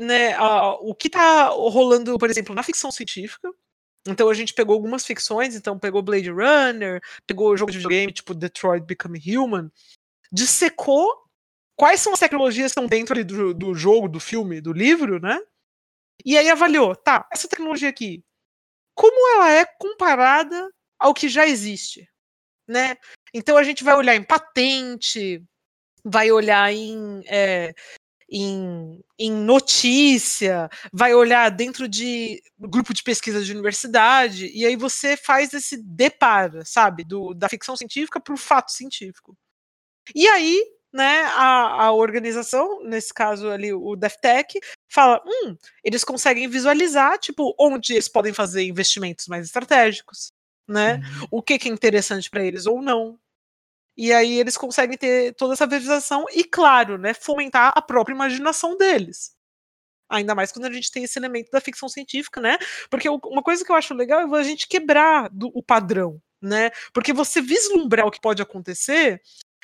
né, a, o que está rolando, por exemplo, na ficção científica. Então a gente pegou algumas ficções, então pegou Blade Runner, pegou jogo de videogame tipo Detroit Become Human, dissecou quais são as tecnologias que estão dentro do, do jogo, do filme, do livro, né? E aí avaliou, tá, essa tecnologia aqui, como ela é comparada ao que já existe, né? Então a gente vai olhar em patente, vai olhar em é, em, em notícia, vai olhar dentro de grupo de pesquisa de universidade, e aí você faz esse deparo, sabe, do, da ficção científica para o fato científico. E aí, né, a, a organização, nesse caso ali o DefTech, fala, hum, eles conseguem visualizar, tipo, onde eles podem fazer investimentos mais estratégicos, né, uhum. o que, que é interessante para eles ou não, e aí eles conseguem ter toda essa visualização e, claro, né, fomentar a própria imaginação deles. Ainda mais quando a gente tem esse elemento da ficção científica, né? Porque uma coisa que eu acho legal é a gente quebrar do, o padrão, né? Porque você vislumbrar o que pode acontecer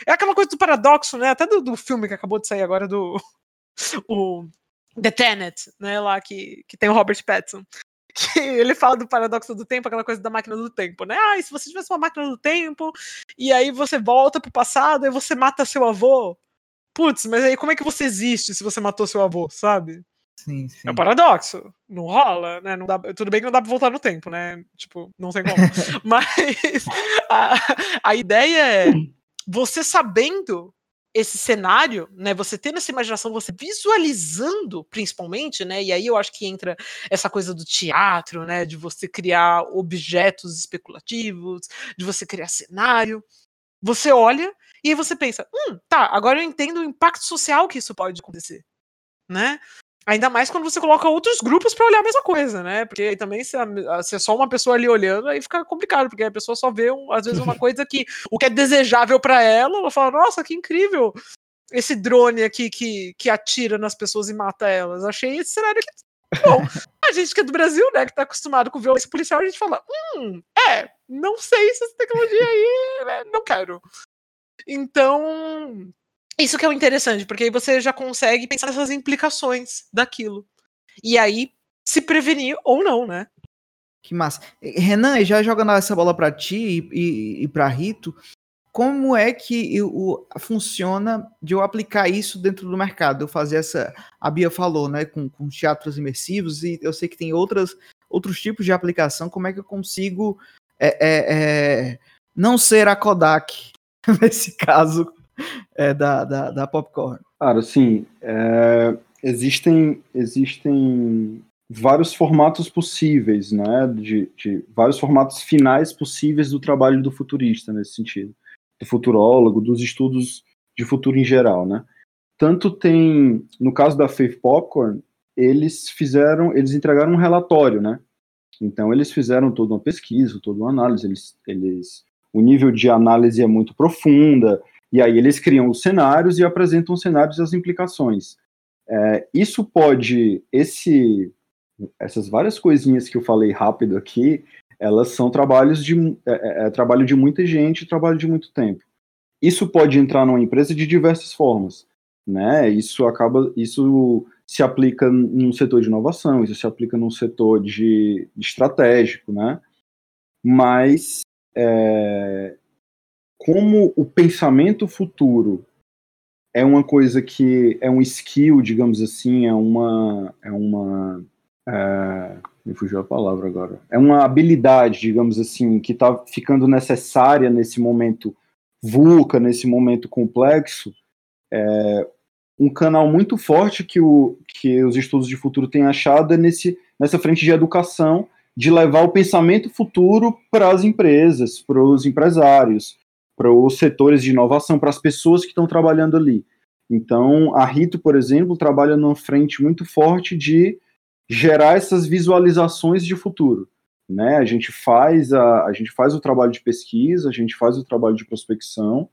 é aquela coisa do paradoxo, né? Até do, do filme que acabou de sair agora do o The Tenet, né? Lá que, que tem o Robert Pattinson que ele fala do paradoxo do tempo, aquela coisa da máquina do tempo, né? Ah, e se você tivesse uma máquina do tempo, e aí você volta pro passado e você mata seu avô. Putz, mas aí como é que você existe se você matou seu avô, sabe? Sim, sim. É um paradoxo. Não rola, né? Não dá, tudo bem que não dá pra voltar no tempo, né? Tipo, não tem como. mas a, a ideia é você sabendo esse cenário, né, você tendo essa imaginação, você visualizando, principalmente, né, e aí eu acho que entra essa coisa do teatro, né, de você criar objetos especulativos, de você criar cenário. Você olha e aí você pensa, hum, tá, agora eu entendo o impacto social que isso pode acontecer, né? Ainda mais quando você coloca outros grupos para olhar a mesma coisa, né? Porque aí também se, a, se é só uma pessoa ali olhando, aí fica complicado, porque a pessoa só vê, um, às vezes, uma coisa que o que é desejável para ela, ela fala, nossa, que incrível esse drone aqui que, que atira nas pessoas e mata elas. Achei esse cenário aqui. Bom, a gente que é do Brasil, né, que tá acostumado com violência policial, a gente fala, hum, é, não sei se essa tecnologia aí, né, não quero. Então, isso que é o interessante, porque aí você já consegue pensar nessas implicações daquilo. E aí se prevenir ou não, né? Que massa. Renan, já jogando essa bola para ti e, e, e para Rito, como é que o, funciona de eu aplicar isso dentro do mercado? Eu fazer essa. A Bia falou, né? Com, com teatros imersivos, e eu sei que tem outras, outros tipos de aplicação. Como é que eu consigo é, é, é, não ser a Kodak nesse caso é, da, da, da Popcorn? Cara, sim. É, existem, existem vários formatos possíveis, né? De, de, vários formatos finais possíveis do trabalho do futurista nesse sentido, do futurólogo, dos estudos de futuro em geral, né? Tanto tem, no caso da Faith Popcorn, eles fizeram, eles entregaram um relatório, né? Então eles fizeram toda uma pesquisa, toda uma análise, eles, eles o nível de análise é muito profunda, e aí eles criam os cenários e apresentam os cenários e as implicações. É, isso pode, esse, essas várias coisinhas que eu falei rápido aqui, elas são trabalhos de é, é, é, trabalho de muita gente, trabalho de muito tempo. Isso pode entrar numa empresa de diversas formas, né? Isso acaba, isso se aplica num setor de inovação, isso se aplica num setor de, de estratégico, né? Mas é, como o pensamento futuro é uma coisa que é um skill, digamos assim, é uma. É uma é, me fugiu a palavra agora. É uma habilidade, digamos assim, que está ficando necessária nesse momento vulca, nesse momento complexo. É, um canal muito forte que, o, que os estudos de futuro têm achado é nesse, nessa frente de educação, de levar o pensamento futuro para as empresas, para os empresários, para os setores de inovação, para as pessoas que estão trabalhando ali. Então, a Rito, por exemplo, trabalha numa frente muito forte de gerar essas visualizações de futuro. Né? A gente faz a, a gente faz o trabalho de pesquisa, a gente faz o trabalho de prospecção.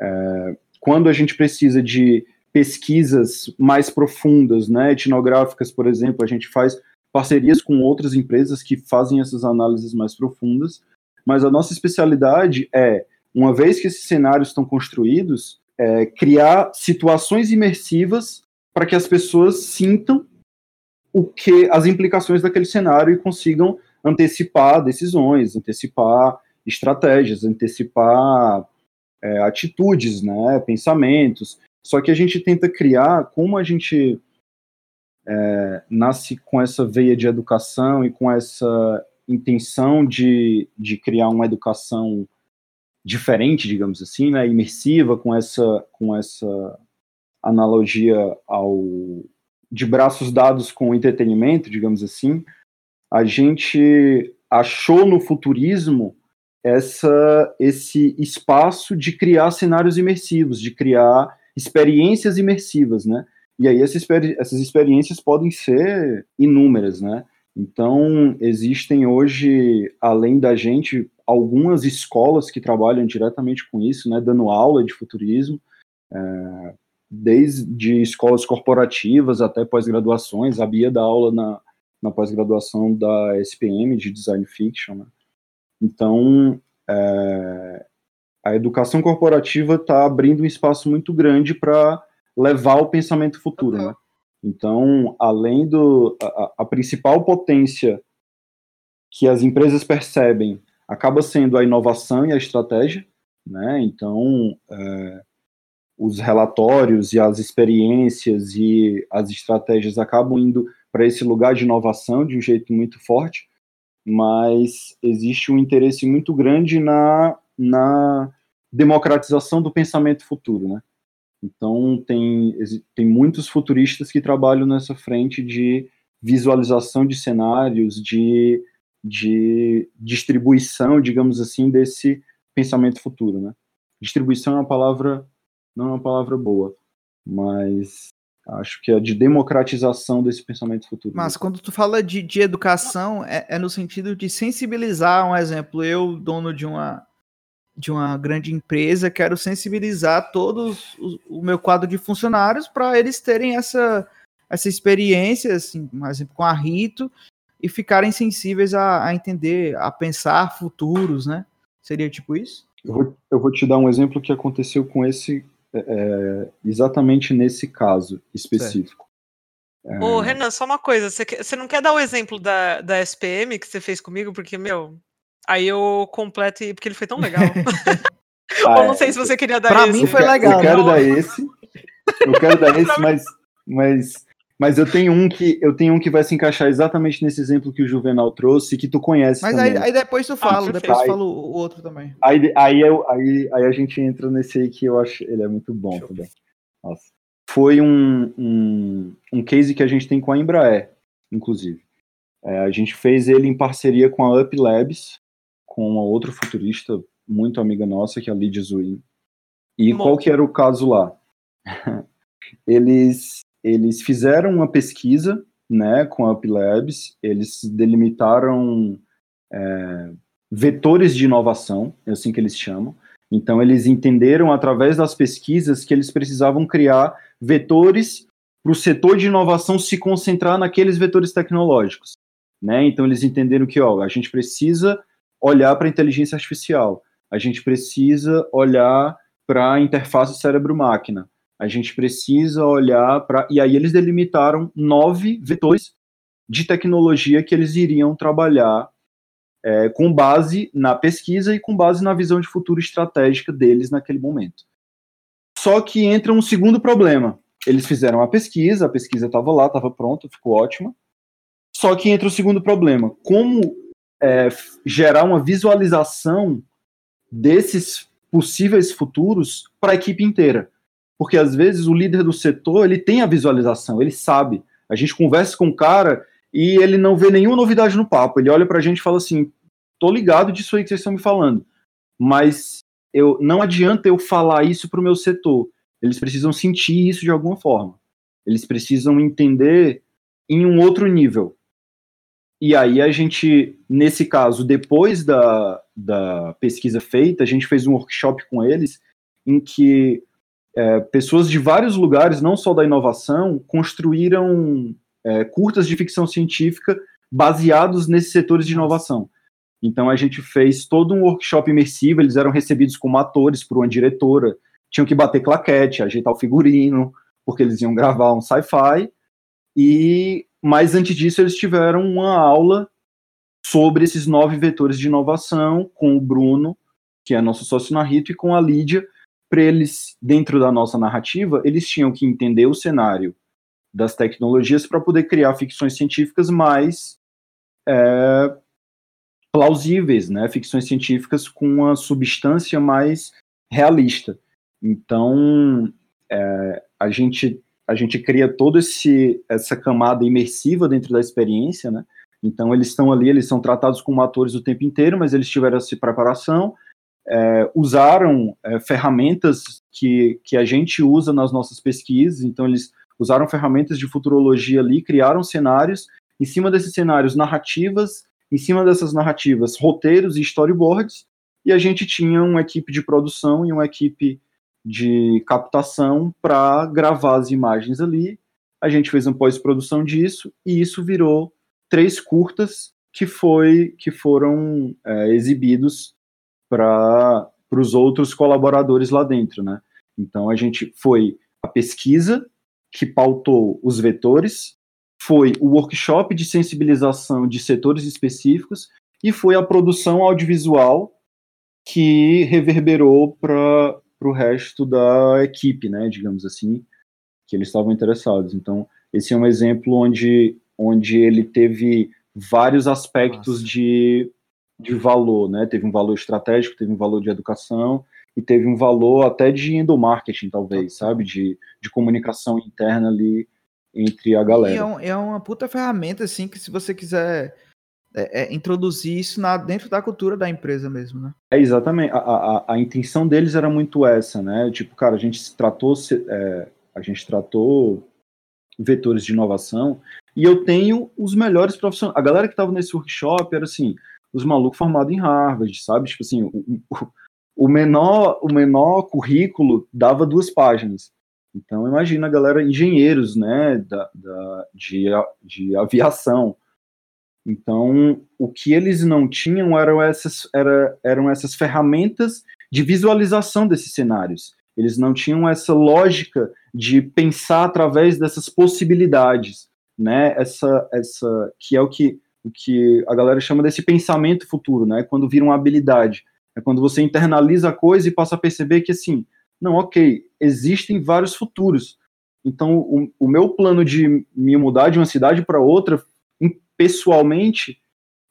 É, quando a gente precisa de pesquisas mais profundas, né, etnográficas, por exemplo, a gente faz parcerias com outras empresas que fazem essas análises mais profundas. Mas a nossa especialidade é, uma vez que esses cenários estão construídos, é, criar situações imersivas para que as pessoas sintam o que as implicações daquele cenário e consigam antecipar decisões, antecipar estratégias, antecipar é, atitudes, né, pensamentos. Só que a gente tenta criar, como a gente é, nasce com essa veia de educação e com essa intenção de, de criar uma educação diferente, digamos assim, né, imersiva, com essa, com essa analogia ao de braços dados com entretenimento, digamos assim, a gente achou no futurismo essa, esse espaço de criar cenários imersivos, de criar experiências imersivas, né? E aí essas, essas experiências podem ser inúmeras, né? Então, existem hoje, além da gente, algumas escolas que trabalham diretamente com isso, né, dando aula de futurismo, é, desde escolas corporativas até pós-graduações. A Bia dá aula na, na pós-graduação da SPM de Design Fiction. Né? Então, é, a educação corporativa está abrindo um espaço muito grande para levar o pensamento futuro. Né? Então, além do. A, a, principal potência que as empresas percebem acaba sendo a inovação e a estratégia, né? Então, é, os relatórios e as experiências e as estratégias acabam indo para esse lugar de inovação de um jeito muito forte, mas existe um interesse muito grande na, na democratização do pensamento futuro, né? Então, tem, tem muitos futuristas que trabalham nessa frente de visualização de cenários, de, de distribuição, digamos assim, desse pensamento futuro, né? Distribuição é uma palavra, não é uma palavra boa, mas acho que é de democratização desse pensamento futuro. Mas quando tu fala de, de educação, é, é no sentido de sensibilizar, um exemplo, eu, dono de uma de uma grande empresa, quero sensibilizar todos o, o meu quadro de funcionários para eles terem essa, essa experiência, assim, por exemplo, com a Rito, e ficarem sensíveis a, a entender, a pensar futuros, né? Seria tipo isso? Eu vou, eu vou te dar um exemplo que aconteceu com esse, é, é exatamente nesse caso específico. É... Ô, Renan, só uma coisa, você, não quer dar o exemplo da, da SPM que você fez comigo? Porque, meu, Aí eu completo, porque ele foi tão legal. ah, Ou não sei se você queria dar pra esse. Pra mim foi legal. Eu quero não. dar esse. Eu quero dar esse, mas, mas, mas eu tenho um que eu tenho um que vai se encaixar exatamente nesse exemplo que o Juvenal trouxe, que tu conhece. Mas aí, aí, depois tu fala, ah, depois tu fala o, outro também. Aí, aí, eu, aí, aí a gente entra nesse aí que eu acho. Ele é muito bom Show. também. Nossa. Foi um, um, um case que a gente tem com a Embraer, inclusive. É, a gente fez ele em parceria com a Up Labs, com uma outra futurista muito amiga nossa, que é a Lydia Zuin. E Bom. qual que era o caso lá? eles, eles fizeram uma pesquisa né, com a Up Labs, eles delimitaram é, vetores de inovação, é assim que eles chamam. Então, eles entenderam através das pesquisas que eles precisavam criar vetores para o setor de inovação se concentrar naqueles vetores tecnológicos. Né? Então, eles entenderam que ó, a gente precisa olhar para a inteligência artificial, a gente precisa olhar para a interface cérebro-máquina, a gente precisa olhar para. E aí eles delimitaram nove vetores de tecnologia que eles iriam trabalhar é, com base na pesquisa e com base na visão de futuro estratégica deles naquele momento. Só que entra um segundo problema. Eles fizeram a pesquisa, a pesquisa estava lá, estava pronta, ficou ótima. Só que entra o segundo problema. Como é, gerar uma visualização desses possíveis futuros para a equipe inteira. Porque às vezes o líder do setor ele tem a visualização, ele sabe. A gente conversa com o cara e ele não vê nenhuma novidade no papo. Ele olha para a gente e fala assim: tô ligado disso aí que vocês estão me falando, mas eu não adianta eu falar isso para o meu setor. eles precisam sentir isso de alguma forma. Eles precisam entender em um outro nível. E aí a gente, nesse caso, depois da, da pesquisa feita, a gente fez um workshop com eles em que é, pessoas de vários lugares, não só da inovação, construíram é, curtas de ficção científica baseados nesses setores de inovação. Então a gente fez todo um workshop imersivo, eles eram recebidos como atores por uma diretora, tinham que bater claquete, ajeitar o figurino, porque eles iam gravar um sci-fi, e mas antes disso eles tiveram uma aula sobre esses nove vetores de inovação com o Bruno, que é nosso sócio na Rito, e com a Lídia, para eles, dentro da nossa narrativa, eles tinham que entender o cenário das tecnologias para poder criar ficções científicas mais é, plausíveis, né? Ficções científicas com uma substância mais realista. Então, é, a gente a gente cria toda essa camada imersiva dentro da experiência, né? Então eles estão ali, eles são tratados como atores o tempo inteiro, mas eles tiveram essa preparação, é, usaram é, ferramentas que, que a gente usa nas nossas pesquisas, então eles usaram ferramentas de futurologia ali, criaram cenários, em cima desses cenários, narrativas, em cima dessas narrativas, roteiros e storyboards, e a gente tinha uma equipe de produção e uma equipe de captação para gravar as imagens ali. A gente fez uma pós-produção disso e isso virou três curtas que foi que foram é, exibidos para os outros colaboradores lá dentro, né? Então a gente foi a pesquisa que pautou os vetores, foi o workshop de sensibilização de setores específicos e foi a produção audiovisual que reverberou para o resto da equipe, né, digamos assim, que eles estavam interessados. Então, esse é um exemplo onde, onde ele teve vários aspectos de, de valor, né, teve um valor estratégico, teve um valor de educação e teve um valor até de endomarketing, talvez, sabe, de, de comunicação interna ali entre a galera. É, um, é uma puta ferramenta, assim, que se você quiser é, é, introduzir isso na, dentro da cultura da empresa mesmo, né? É, exatamente. A, a, a intenção deles era muito essa, né? Tipo, cara, a gente tratou, é, a gente tratou vetores de inovação e eu tenho os melhores profissionais. A galera que estava nesse workshop era assim, os malucos formados em Harvard, sabe? Tipo assim, o, o, menor, o menor currículo dava duas páginas. Então, imagina a galera, engenheiros, né, da, da de, de aviação, então, o que eles não tinham eram essas, era, eram essas ferramentas de visualização desses cenários. Eles não tinham essa lógica de pensar através dessas possibilidades, né? Essa, essa que é o que, o que a galera chama desse pensamento futuro, né? Quando vira uma habilidade, é quando você internaliza a coisa e passa a perceber que assim, não, ok, existem vários futuros. Então, o, o meu plano de me mudar de uma cidade para outra pessoalmente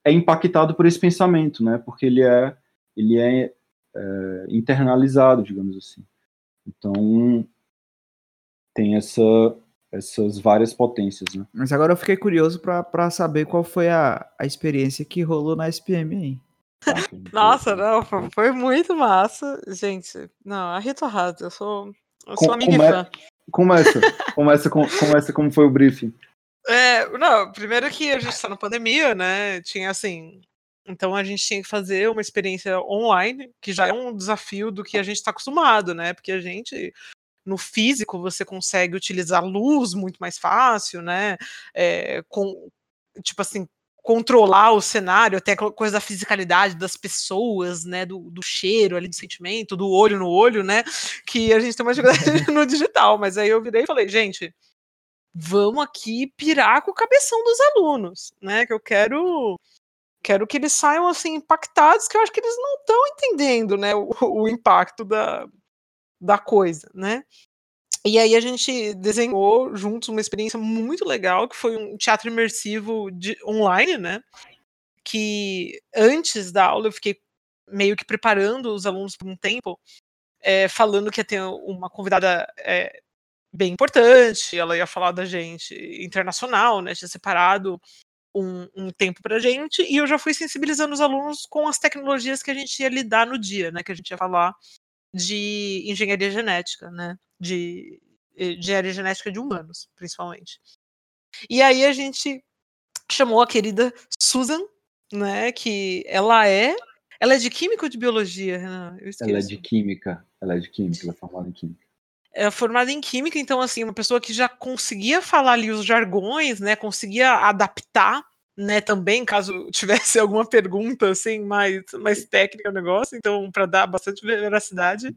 é impactado por esse pensamento, né? Porque ele é ele é, é internalizado, digamos assim. Então tem essa essas várias potências, né? Mas agora eu fiquei curioso para saber qual foi a, a experiência que rolou na SPM aí. Tá, Nossa, não, foi muito massa, gente. Não, a Rita Rato, eu sou, eu sou amiga come, fã. Começa, começa, com, começa como foi o briefing. É, não, primeiro que a gente está na pandemia, né? Tinha assim. Então a gente tinha que fazer uma experiência online, que já é um desafio do que a gente está acostumado, né? Porque a gente, no físico, você consegue utilizar luz muito mais fácil, né? É, com, tipo assim, controlar o cenário, até coisa da fisicalidade das pessoas, né, do, do, cheiro ali, do sentimento, do olho no olho, né, que a gente tem uma dificuldade no digital, mas aí eu virei e falei, gente, vamos aqui pirar com o cabeção dos alunos, né? Que eu quero quero que eles saiam assim impactados, que eu acho que eles não estão entendendo, né, o, o, impacto da, da coisa, né? E aí a gente desenhou juntos uma experiência muito legal, que foi um teatro imersivo de, online, né? Que antes da aula eu fiquei meio que preparando os alunos por um tempo, é, falando que ia ter uma convidada é, bem importante, ela ia falar da gente internacional, né? Tinha separado um, um tempo pra gente, e eu já fui sensibilizando os alunos com as tecnologias que a gente ia lidar no dia, né? Que a gente ia falar de engenharia genética, né? de, de engenharia genética de humanos, principalmente. E aí a gente chamou a querida Susan, né, que ela é ela é de química ou de biologia, Renan? ela é de química, ela é de química, ela é formada em química. É formada em química, então assim, uma pessoa que já conseguia falar ali os jargões, né, conseguia adaptar, né, também, caso tivesse alguma pergunta assim mais mais técnica no negócio, então para dar bastante veracidade.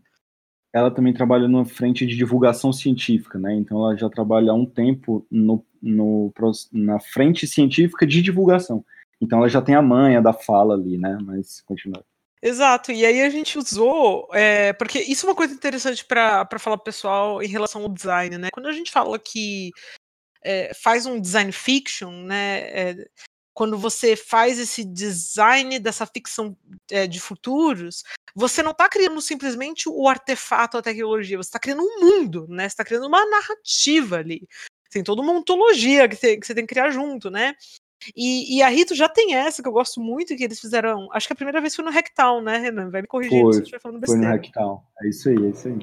Ela também trabalha na frente de divulgação científica, né? Então ela já trabalha há um tempo no, no, na frente científica de divulgação. Então ela já tem a manha da fala ali, né? Mas continua. Exato, e aí a gente usou, é, porque isso é uma coisa interessante para falar pro pessoal em relação ao design, né? Quando a gente fala que é, faz um design fiction, né? É, quando você faz esse design dessa ficção é, de futuros, você não está criando simplesmente o artefato, a tecnologia, você está criando um mundo, né? Você está criando uma narrativa ali. Tem toda uma ontologia que você, que você tem que criar junto, né? E, e, a Rito já tem essa que eu gosto muito, que eles fizeram. Acho que a primeira vez foi no Rectal, né, Renan? Vai me corrigir foi, se estiver falando besteira. Foi no Rectal. É isso aí, é isso aí.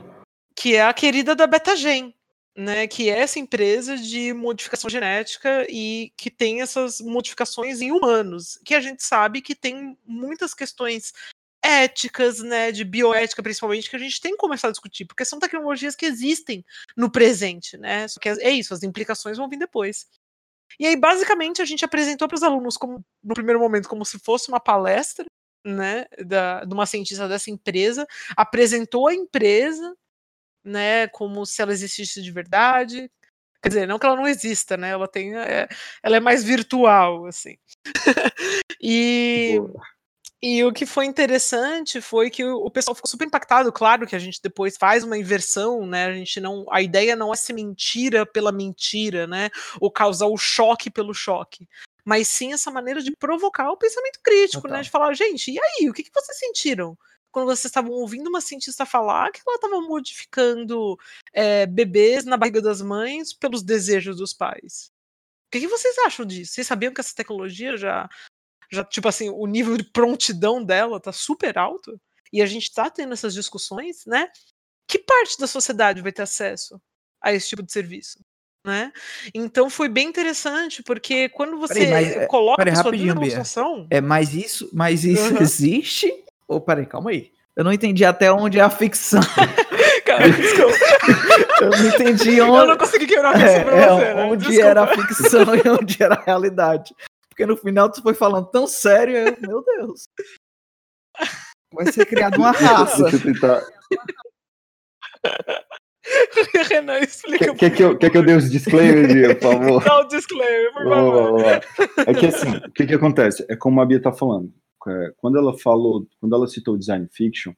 Que é a querida da Betagen, né? Que é essa empresa de modificação genética e que tem essas modificações em humanos, que a gente sabe que tem muitas questões éticas, né, de bioética principalmente, que a gente tem que começar a discutir, porque são tecnologias que existem no presente, né? Só que é isso, as implicações vão vir depois. E aí, basicamente, a gente apresentou para os alunos, como, no primeiro momento, como se fosse uma palestra, né, da, de uma cientista dessa empresa, apresentou a empresa, né, como se ela existisse de verdade. Quer dizer, não que ela não exista, né, ela tem, é, ela é mais virtual, assim. e... Boa. E o que foi interessante foi que o pessoal ficou super impactado. Claro que a gente depois faz uma inversão, né? A gente não, a ideia não é ser mentira pela mentira, né? Ou causar o choque pelo choque, mas sim essa maneira de provocar o pensamento crítico, Total. né? De falar, gente, e aí, o que, que vocês sentiram? Quando vocês estavam ouvindo uma cientista falar que ela estava modificando é, bebês na barriga das mães pelos desejos dos pais. O que, que, vocês acham disso? Vocês sabiam que essa tecnologia já já, tipo assim, o nível de prontidão dela tá super alto, e a gente tá tendo essas discussões, né? Que parte da sociedade vai ter acesso a esse tipo de serviço? Né? Então foi bem interessante, porque quando você peraí, mas, é, coloca peraí, a sua. É, mas isso, mas isso uhum. existe? Ou oh, peraí, calma aí. Eu não entendi até onde é a ficção. Cara, desculpa. Eu não entendi onde. Eu não consegui quebrar a ficção é, pra você, é, né? Onde desculpa. era a ficção e onde era a realidade. Porque no final tu foi falando tão sério, eu, meu Deus. Vai ser criada uma raça. Deixa eu tentar. Renan, explica. Quer, quer, que eu, quer que eu dê os disclaimers, por favor? Dá o disclaimer, por favor. É que assim, o que, que acontece? É como a Bia tá falando. Quando ela falou, quando ela citou design fiction,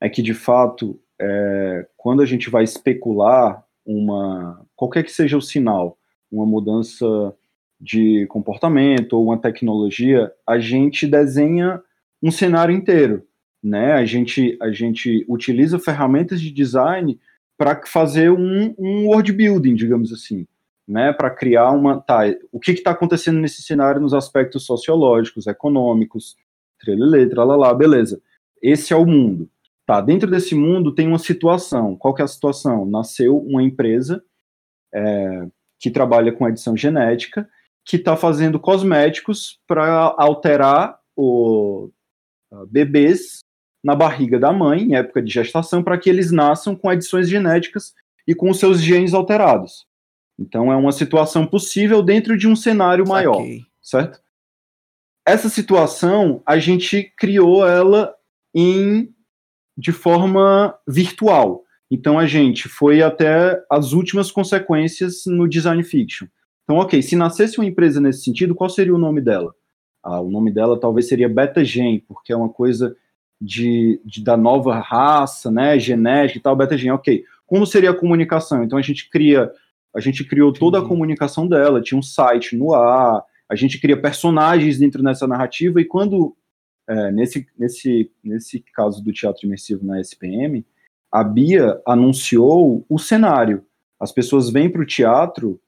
é que de fato, é, quando a gente vai especular uma, qualquer que seja o sinal, uma mudança de comportamento ou uma tecnologia, a gente desenha um cenário inteiro, né? A gente, a gente utiliza ferramentas de design para fazer um, um world building, digamos assim, né? Para criar uma, tá? O que está acontecendo nesse cenário nos aspectos sociológicos, econômicos, trelelê, tralalá, beleza? Esse é o mundo. Tá, dentro desse mundo tem uma situação. Qual que é a situação? Nasceu uma empresa é, que trabalha com edição genética que está fazendo cosméticos para alterar o uh, bebês na barriga da mãe, em época de gestação, para que eles nasçam com edições genéticas e com os seus genes alterados. Então é uma situação possível dentro de um cenário maior, certo? Essa situação a gente criou ela em de forma virtual. Então a gente foi até as últimas consequências no design fiction. Então, ok, se nascesse uma empresa nesse sentido, qual seria o nome dela? Ah, o nome dela talvez seria BetaGen, porque é uma coisa de, de, da nova raça, né, genética e tal, BetaGen, ok. Como seria a comunicação? Então a gente cria, a gente criou toda a comunicação dela, tinha um site no ar, a gente cria personagens dentro dessa narrativa e quando é, nesse, nesse, nesse caso do teatro imersivo na SPM, a Bia anunciou o cenário. As pessoas vêm para o teatro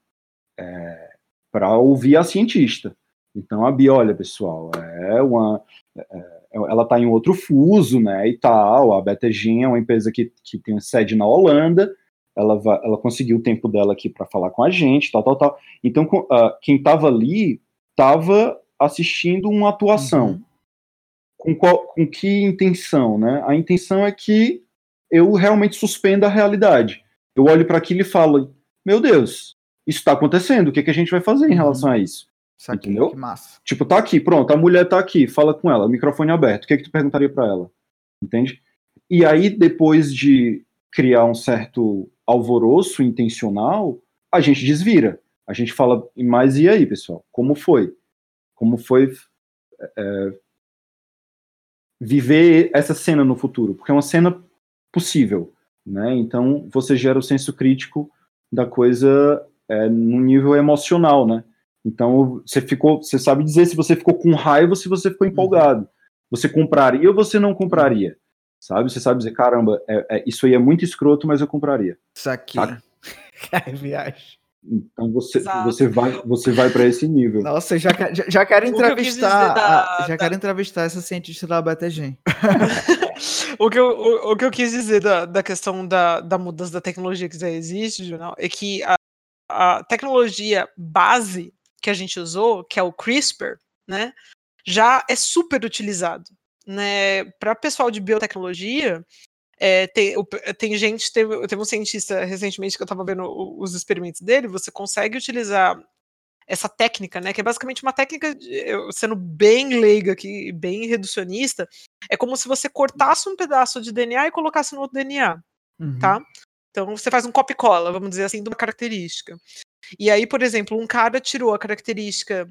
é, para ouvir a cientista. Então a Bia, olha pessoal, é uma, é, ela está em outro fuso, né, e tal. A Betagin é uma empresa que, que tem sede na Holanda. ela, ela conseguiu o tempo dela aqui para falar com a gente, tal, tal, tal. Então, uh, quem estava ali estava assistindo uma atuação. Uhum. Com, qual, com que intenção, né? A intenção é que eu realmente suspenda a realidade. Eu olho para aquilo e falo, meu Deus, isso está acontecendo, o que, que a gente vai fazer em uhum. relação a isso? isso aqui, Entendeu? Que massa. Tipo, tá aqui, pronto, a mulher tá aqui, fala com ela, microfone aberto, o que, que tu perguntaria para ela? Entende? E aí, depois de criar um certo alvoroço intencional, a gente desvira. A gente fala, mas e aí, pessoal? Como foi? Como foi é, viver essa cena no futuro? Porque é uma cena possível, né? Então, você gera o senso crítico da coisa é, no nível emocional, né? Então, você ficou, você sabe dizer se você ficou com raiva ou se você ficou empolgado. Você compraria ou você não compraria? Sabe? Você sabe dizer, caramba, é, é, isso aí é muito escroto, mas eu compraria. Isso aqui. é viagem. Então você, você vai, você vai para esse nível. Nossa, já, já, já quero entrevistar, da, a, já da... quero entrevistar essa cientista da BTG. o, que eu, o, o, que eu quis dizer da, da questão da, da mudança da tecnologia que já existe, Jornal, é que a, a tecnologia base que a gente usou, que é o CRISPR, né, já é super utilizado né, para pessoal de biotecnologia, é, tem, tem, gente, teve, teve um cientista recentemente que eu estava vendo os experimentos dele, você consegue utilizar essa técnica, né, que é basicamente uma técnica, sendo bem leiga aqui, bem reducionista, é como se você cortasse um pedaço de DNA e colocasse no outro DNA, uhum. tá? Então você faz um copy-cola, vamos dizer assim, de uma característica. E aí, por exemplo, um cara tirou a característica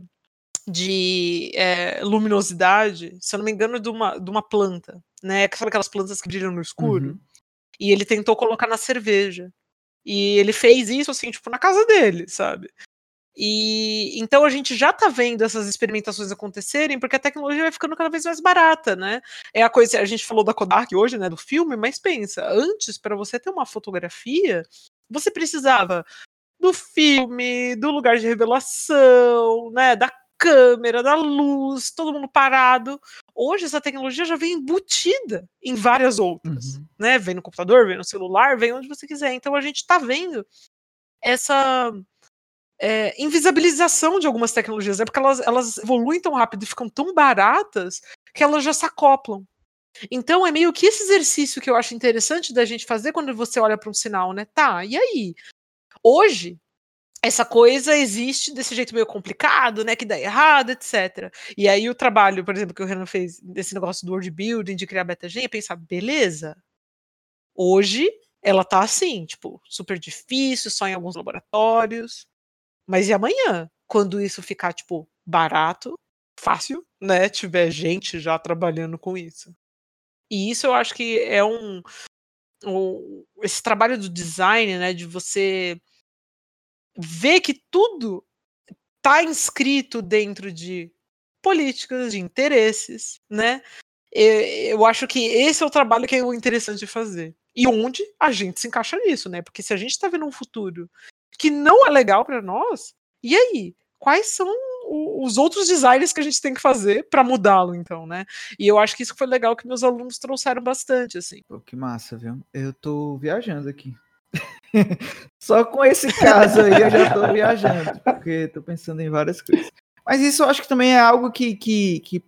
de é, luminosidade, se eu não me engano, de uma, de uma planta, né? Sabe aquelas plantas que brilham no escuro? Uhum. E ele tentou colocar na cerveja. E ele fez isso, assim, tipo, na casa dele, sabe? E então a gente já tá vendo essas experimentações acontecerem, porque a tecnologia vai ficando cada vez mais barata, né? É a coisa, a gente falou da Kodak hoje, né, do filme, mas pensa, antes para você ter uma fotografia, você precisava do filme, do lugar de revelação, né, da câmera, da luz, todo mundo parado. Hoje essa tecnologia já vem embutida em várias outras, uhum. né? Vem no computador, vem no celular, vem onde você quiser. Então a gente está vendo essa é, invisibilização de algumas tecnologias, é porque elas, elas evoluem tão rápido e ficam tão baratas que elas já se acoplam. Então é meio que esse exercício que eu acho interessante da gente fazer quando você olha para um sinal, né? Tá, e aí? Hoje, essa coisa existe desse jeito meio complicado, né, que dá errado, etc. E aí o trabalho, por exemplo, que o Renan fez desse negócio do world building, de criar beta-gen, é pensar, beleza, hoje ela tá assim, tipo, super difícil, só em alguns laboratórios, mas e amanhã, quando isso ficar, tipo, barato, fácil, né, tiver gente já trabalhando com isso. E isso eu acho que é um, um esse trabalho do design, né, de você vê que tudo está inscrito dentro de políticas, de interesses, né? Eu acho que esse é o trabalho que é o interessante de fazer. E onde a gente se encaixa nisso, né? Porque se a gente está vendo um futuro que não é legal para nós, e aí? Quais são os outros designs que a gente tem que fazer para mudá-lo, então, né? E eu acho que isso foi legal que meus alunos trouxeram bastante, assim. Pô, que massa, viu? Eu tô viajando aqui. Só com esse caso aí eu já tô viajando, porque tô pensando em várias coisas. Mas isso eu acho que também é algo que, que, que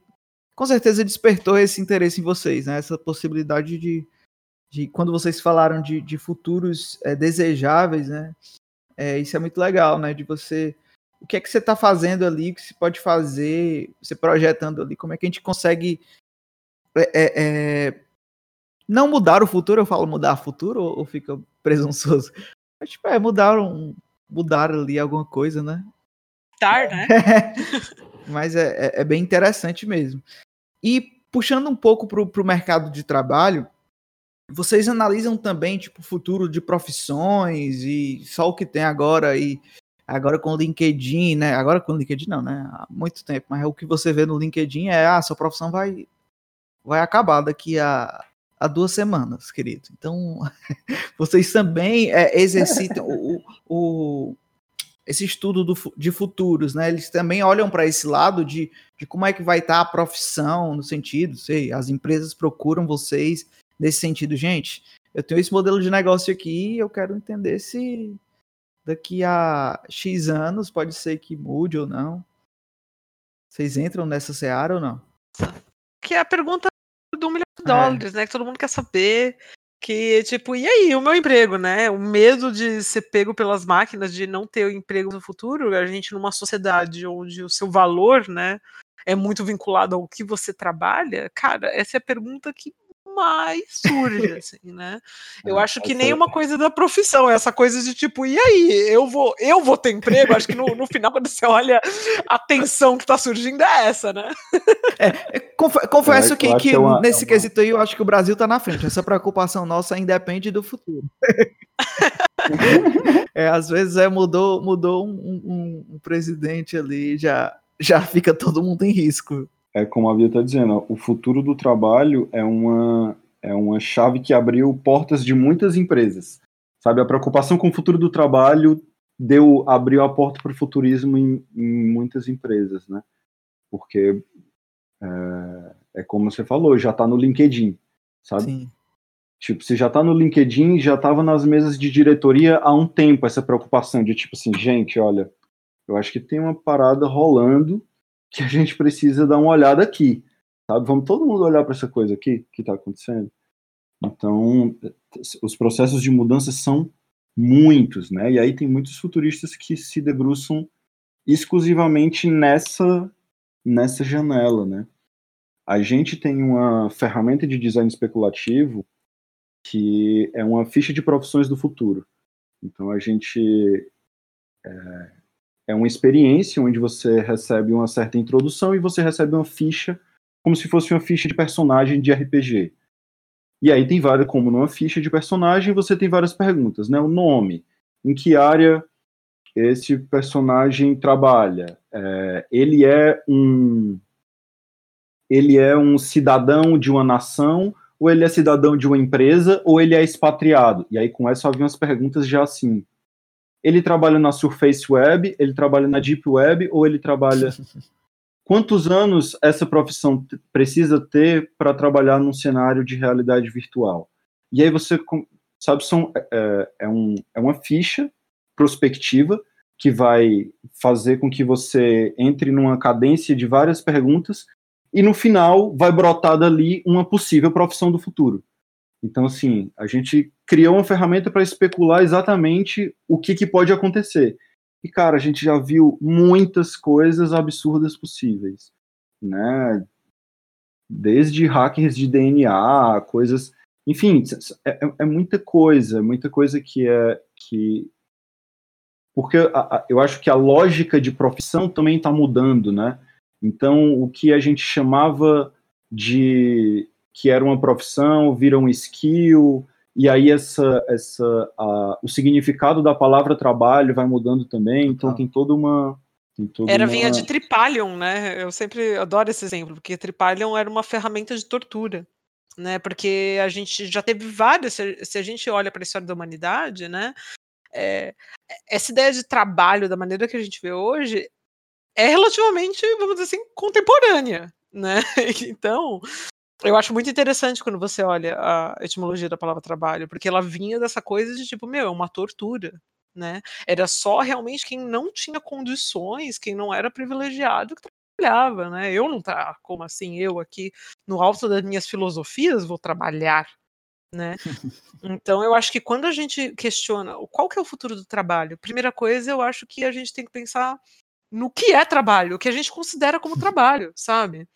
com certeza despertou esse interesse em vocês, né? Essa possibilidade de, de quando vocês falaram de, de futuros é, desejáveis, né? É, isso é muito legal, né? De você. O que é que você está fazendo ali, o que se pode fazer, você projetando ali, como é que a gente consegue é não mudar o futuro, eu falo mudar o futuro ou, ou fica presunçoso? Mas, tipo, é, mudaram, mudar ali alguma coisa, né? Tar, né? Mas é, é, é, bem interessante mesmo. E puxando um pouco para o mercado de trabalho, vocês analisam também, tipo, o futuro de profissões e só o que tem agora e agora com o LinkedIn, né? Agora com o LinkedIn não, né? Há muito tempo, mas o que você vê no LinkedIn é, ah, sua profissão vai vai acabar daqui a há duas semanas, querido. Então, vocês também é, exercitam o, o, esse estudo do, de futuros, né? Eles também olham para esse lado de, de como é que vai estar tá a profissão, no sentido, sei, as empresas procuram vocês nesse sentido, gente. eu tenho esse modelo de negócio aqui eu quero entender se daqui a X anos pode ser que mude ou não. Vocês entram nessa seara ou não? Que é a pergunta do um milhão de é. dólares, é. né? Que todo mundo quer saber. Que, tipo, e aí, o meu emprego, né? O medo de ser pego pelas máquinas, de não ter emprego no futuro, a gente numa sociedade onde o seu valor, né, é muito vinculado ao que você trabalha, cara, essa é a pergunta que mais surge, assim, né? Eu é, acho que nem uma coisa da profissão, é essa coisa de tipo, e aí, eu vou, eu vou ter emprego? Acho que no, no final, quando você olha a tensão que tá surgindo, é essa, né? É, confesso que, que, que uma, nesse uma... quesito aí, eu acho que o Brasil tá na frente. Essa preocupação nossa independe do futuro. é, às vezes é, mudou, mudou um, um, um presidente ali, já, já fica todo mundo em risco é como a Bia está dizendo, o futuro do trabalho é uma, é uma chave que abriu portas de muitas empresas. Sabe, a preocupação com o futuro do trabalho deu abriu a porta para o futurismo em, em, muitas empresas, né? Porque é, é como você falou, já está no LinkedIn, sabe? Sim. Tipo, se já está no LinkedIn, já estava nas mesas de diretoria há um tempo essa preocupação de tipo assim, gente, olha, eu acho que tem uma parada rolando que a gente precisa dar uma olhada aqui, sabe? Vamos todo mundo olhar para essa coisa aqui que está acontecendo. Então, os processos de mudança são muitos, né? E aí tem muitos futuristas que se debruçam exclusivamente nessa nessa janela, né? A gente tem uma ferramenta de design especulativo que é uma ficha de profissões do futuro. Então a gente é, é uma experiência onde você recebe uma certa introdução e você recebe uma ficha, como se fosse uma ficha de personagem de RPG. E aí tem várias, como numa ficha de personagem, você tem várias perguntas, né? O nome, em que área esse personagem trabalha, é, ele é um ele é um cidadão de uma nação, ou ele é cidadão de uma empresa, ou ele é expatriado. E aí com essa havia umas perguntas já assim, ele trabalha na Surface Web, ele trabalha na Deep Web ou ele trabalha. Quantos anos essa profissão precisa ter para trabalhar num cenário de realidade virtual? E aí você, sabe, são, é, é, um, é uma ficha prospectiva que vai fazer com que você entre numa cadência de várias perguntas e no final vai brotar dali uma possível profissão do futuro. Então, assim, a gente criou uma ferramenta para especular exatamente o que, que pode acontecer. E, cara, a gente já viu muitas coisas absurdas possíveis, né? Desde hackers de DNA, coisas. Enfim, é, é, é muita coisa, muita coisa que é. que Porque a, a, eu acho que a lógica de profissão também está mudando, né? Então, o que a gente chamava de que era uma profissão, vira um skill, e aí essa, essa, a, o significado da palavra trabalho vai mudando também, então ah. tem toda uma... Tem toda era uma... vinha de Tripalion, né? Eu sempre adoro esse exemplo, porque Tripalion era uma ferramenta de tortura, né? Porque a gente já teve várias, se, se a gente olha para a história da humanidade, né? É, essa ideia de trabalho da maneira que a gente vê hoje é relativamente, vamos dizer assim, contemporânea, né? Então, eu acho muito interessante quando você olha a etimologia da palavra trabalho, porque ela vinha dessa coisa de tipo, meu, é uma tortura, né? Era só realmente quem não tinha condições, quem não era privilegiado que trabalhava, né? Eu não tá, como assim, eu aqui no alto das minhas filosofias vou trabalhar, né? Então eu acho que quando a gente questiona qual que é o futuro do trabalho, primeira coisa eu acho que a gente tem que pensar no que é trabalho, o que a gente considera como trabalho, sabe?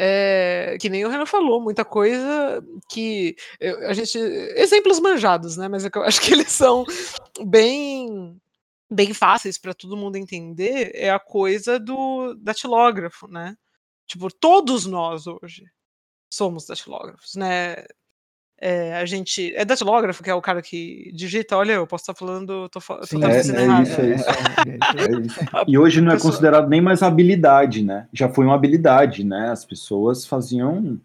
É, que nem o Renan falou, muita coisa que a gente. Exemplos manjados, né? Mas é eu acho que eles são bem bem fáceis para todo mundo entender é a coisa do datilógrafo, né? Tipo, todos nós hoje somos datilógrafos, né? É, a gente. É datilógrafo, que é o cara que digita, olha, eu posso estar falando. Tô, tô Sim, é, é, isso, é, isso, é isso. E hoje não é considerado nem mais habilidade, né? Já foi uma habilidade, né? As pessoas faziam.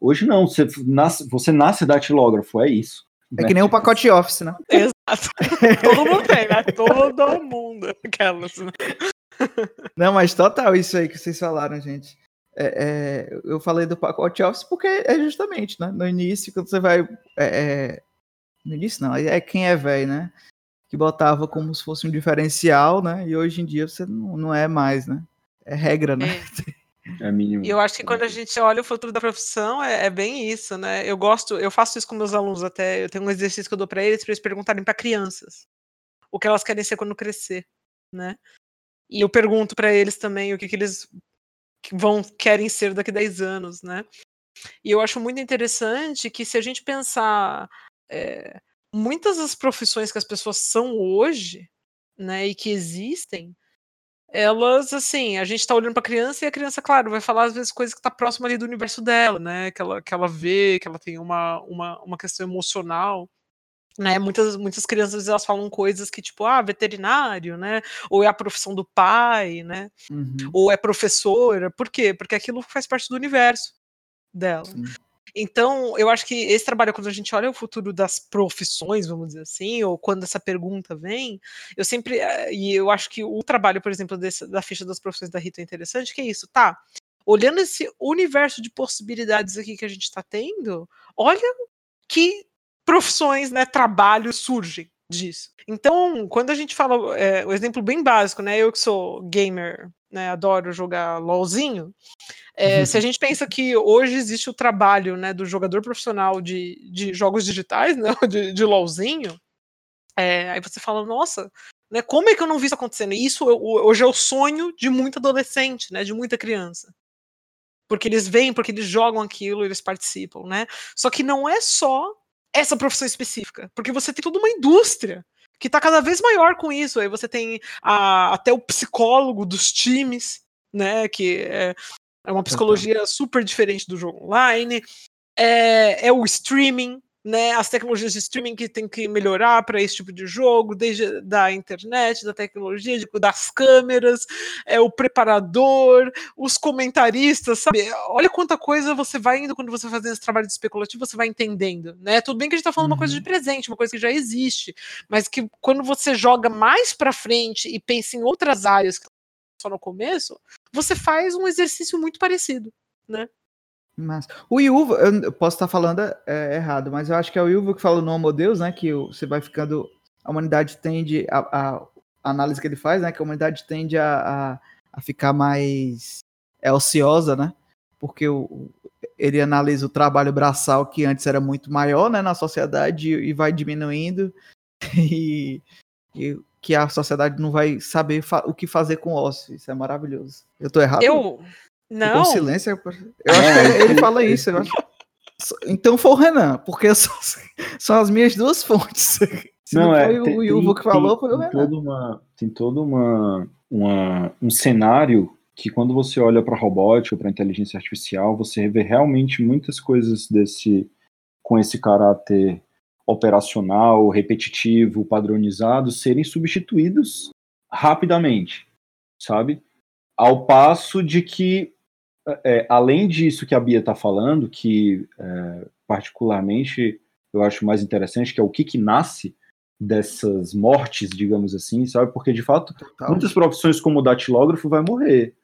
Hoje não, você nasce, você nasce datilógrafo, é isso. É né? que nem o pacote Office, né? Exato. Todo mundo tem, né? Todo mundo. Aquelas. Né? Não, mas total isso aí que vocês falaram, gente é, é, eu falei do pacote Office porque é justamente, né? No início, quando você vai é, é, No início não, é quem é velho, né? Que botava como se fosse um diferencial, né? E hoje em dia você não, não é mais, né? É regra, né? É, é mínimo. E eu acho que quando a gente olha o futuro da profissão, é, é, bem isso, né? Eu gosto, eu faço isso com meus alunos até. Eu tenho um exercício que eu dou para eles, para eles perguntarem para crianças o que elas querem ser quando crescer, né? E eu pergunto para eles também o que, que eles vão querem ser daqui a 10 anos, né? E eu acho muito interessante que se a gente pensar é, muitas das profissões que as pessoas são hoje, né, e que existem, elas, assim, a gente tá olhando pra criança e a criança, claro, vai falar às vezes coisas que tá próxima ali do universo dela, né, que ela, que ela vê, que ela tem uma, uma, uma questão emocional né, muitas, muitas crianças elas falam coisas que tipo, ah, veterinário, né, ou é a profissão do pai, né, uhum. ou é professora, por quê? Porque aquilo faz parte do universo dela. Sim. Então, eu acho que esse trabalho, quando a gente olha o futuro das profissões, vamos dizer assim, ou quando essa pergunta vem, eu sempre, eh, e eu acho que o trabalho, por exemplo, desse, da ficha das profissões da Rita é interessante, que é isso, tá, olhando esse universo de possibilidades aqui que a gente está tendo, olha que profissões, né, trabalhos surgem disso. Então, quando a gente fala, é, o exemplo bem básico, né, eu que sou gamer, né, adoro jogar LOLzinho, é, uhum. se a gente pensa que hoje existe o trabalho, né, do jogador profissional de, de jogos digitais, né, de, de LOLzinho, é, aí você fala, nossa, né, como é que eu não vi isso acontecendo? Isso hoje é o sonho de muito adolescente, né, de muita criança. Porque eles vêm, porque eles jogam aquilo, eles participam, né? Só que não é só essa profissão específica, porque você tem toda uma indústria que está cada vez maior com isso. Aí você tem a, até o psicólogo dos times, né? Que é, é uma psicologia super diferente do jogo online. É, é o streaming, né, as tecnologias de streaming que tem que melhorar para esse tipo de jogo, desde da internet, da tecnologia, de, das câmeras, é o preparador, os comentaristas, sabe? Olha quanta coisa você vai indo quando você vai fazendo esse trabalho de especulativo, você vai entendendo, né? Tudo bem que a gente está falando uhum. uma coisa de uhum. presente, uma coisa que já existe, mas que quando você joga mais para frente e pensa em outras áreas que só no começo, você faz um exercício muito parecido, né? Mas o Yuva, eu posso estar falando é, errado, mas eu acho que é o Yuva que fala no Homo Deus, né? Que você vai ficando. A humanidade tende. A, a, a análise que ele faz, né? Que a humanidade tende a, a, ficar mais é, ociosa, né? Porque o, ele analisa o trabalho braçal que antes era muito maior, né? Na sociedade e vai diminuindo. E, e que a sociedade não vai saber o que fazer com o ócio. Isso é maravilhoso. Eu tô errado? Eu. Não. Com silêncio. Eu acho que ele fala isso. Acho... Então foi o Renan, porque são, são as minhas duas fontes. Se não, não é, foi tem, o Yuvo que falou, tem, foi o Renan. Toda uma, tem todo uma, uma, um cenário que quando você olha para robótica, para inteligência artificial, você vê realmente muitas coisas desse com esse caráter operacional, repetitivo, padronizado, serem substituídos rapidamente, sabe? Ao passo de que é, além disso que a Bia está falando, que é, particularmente eu acho mais interessante, que é o que, que nasce dessas mortes, digamos assim, sabe? Porque de fato, Total. muitas profissões como o datilógrafo vai morrer,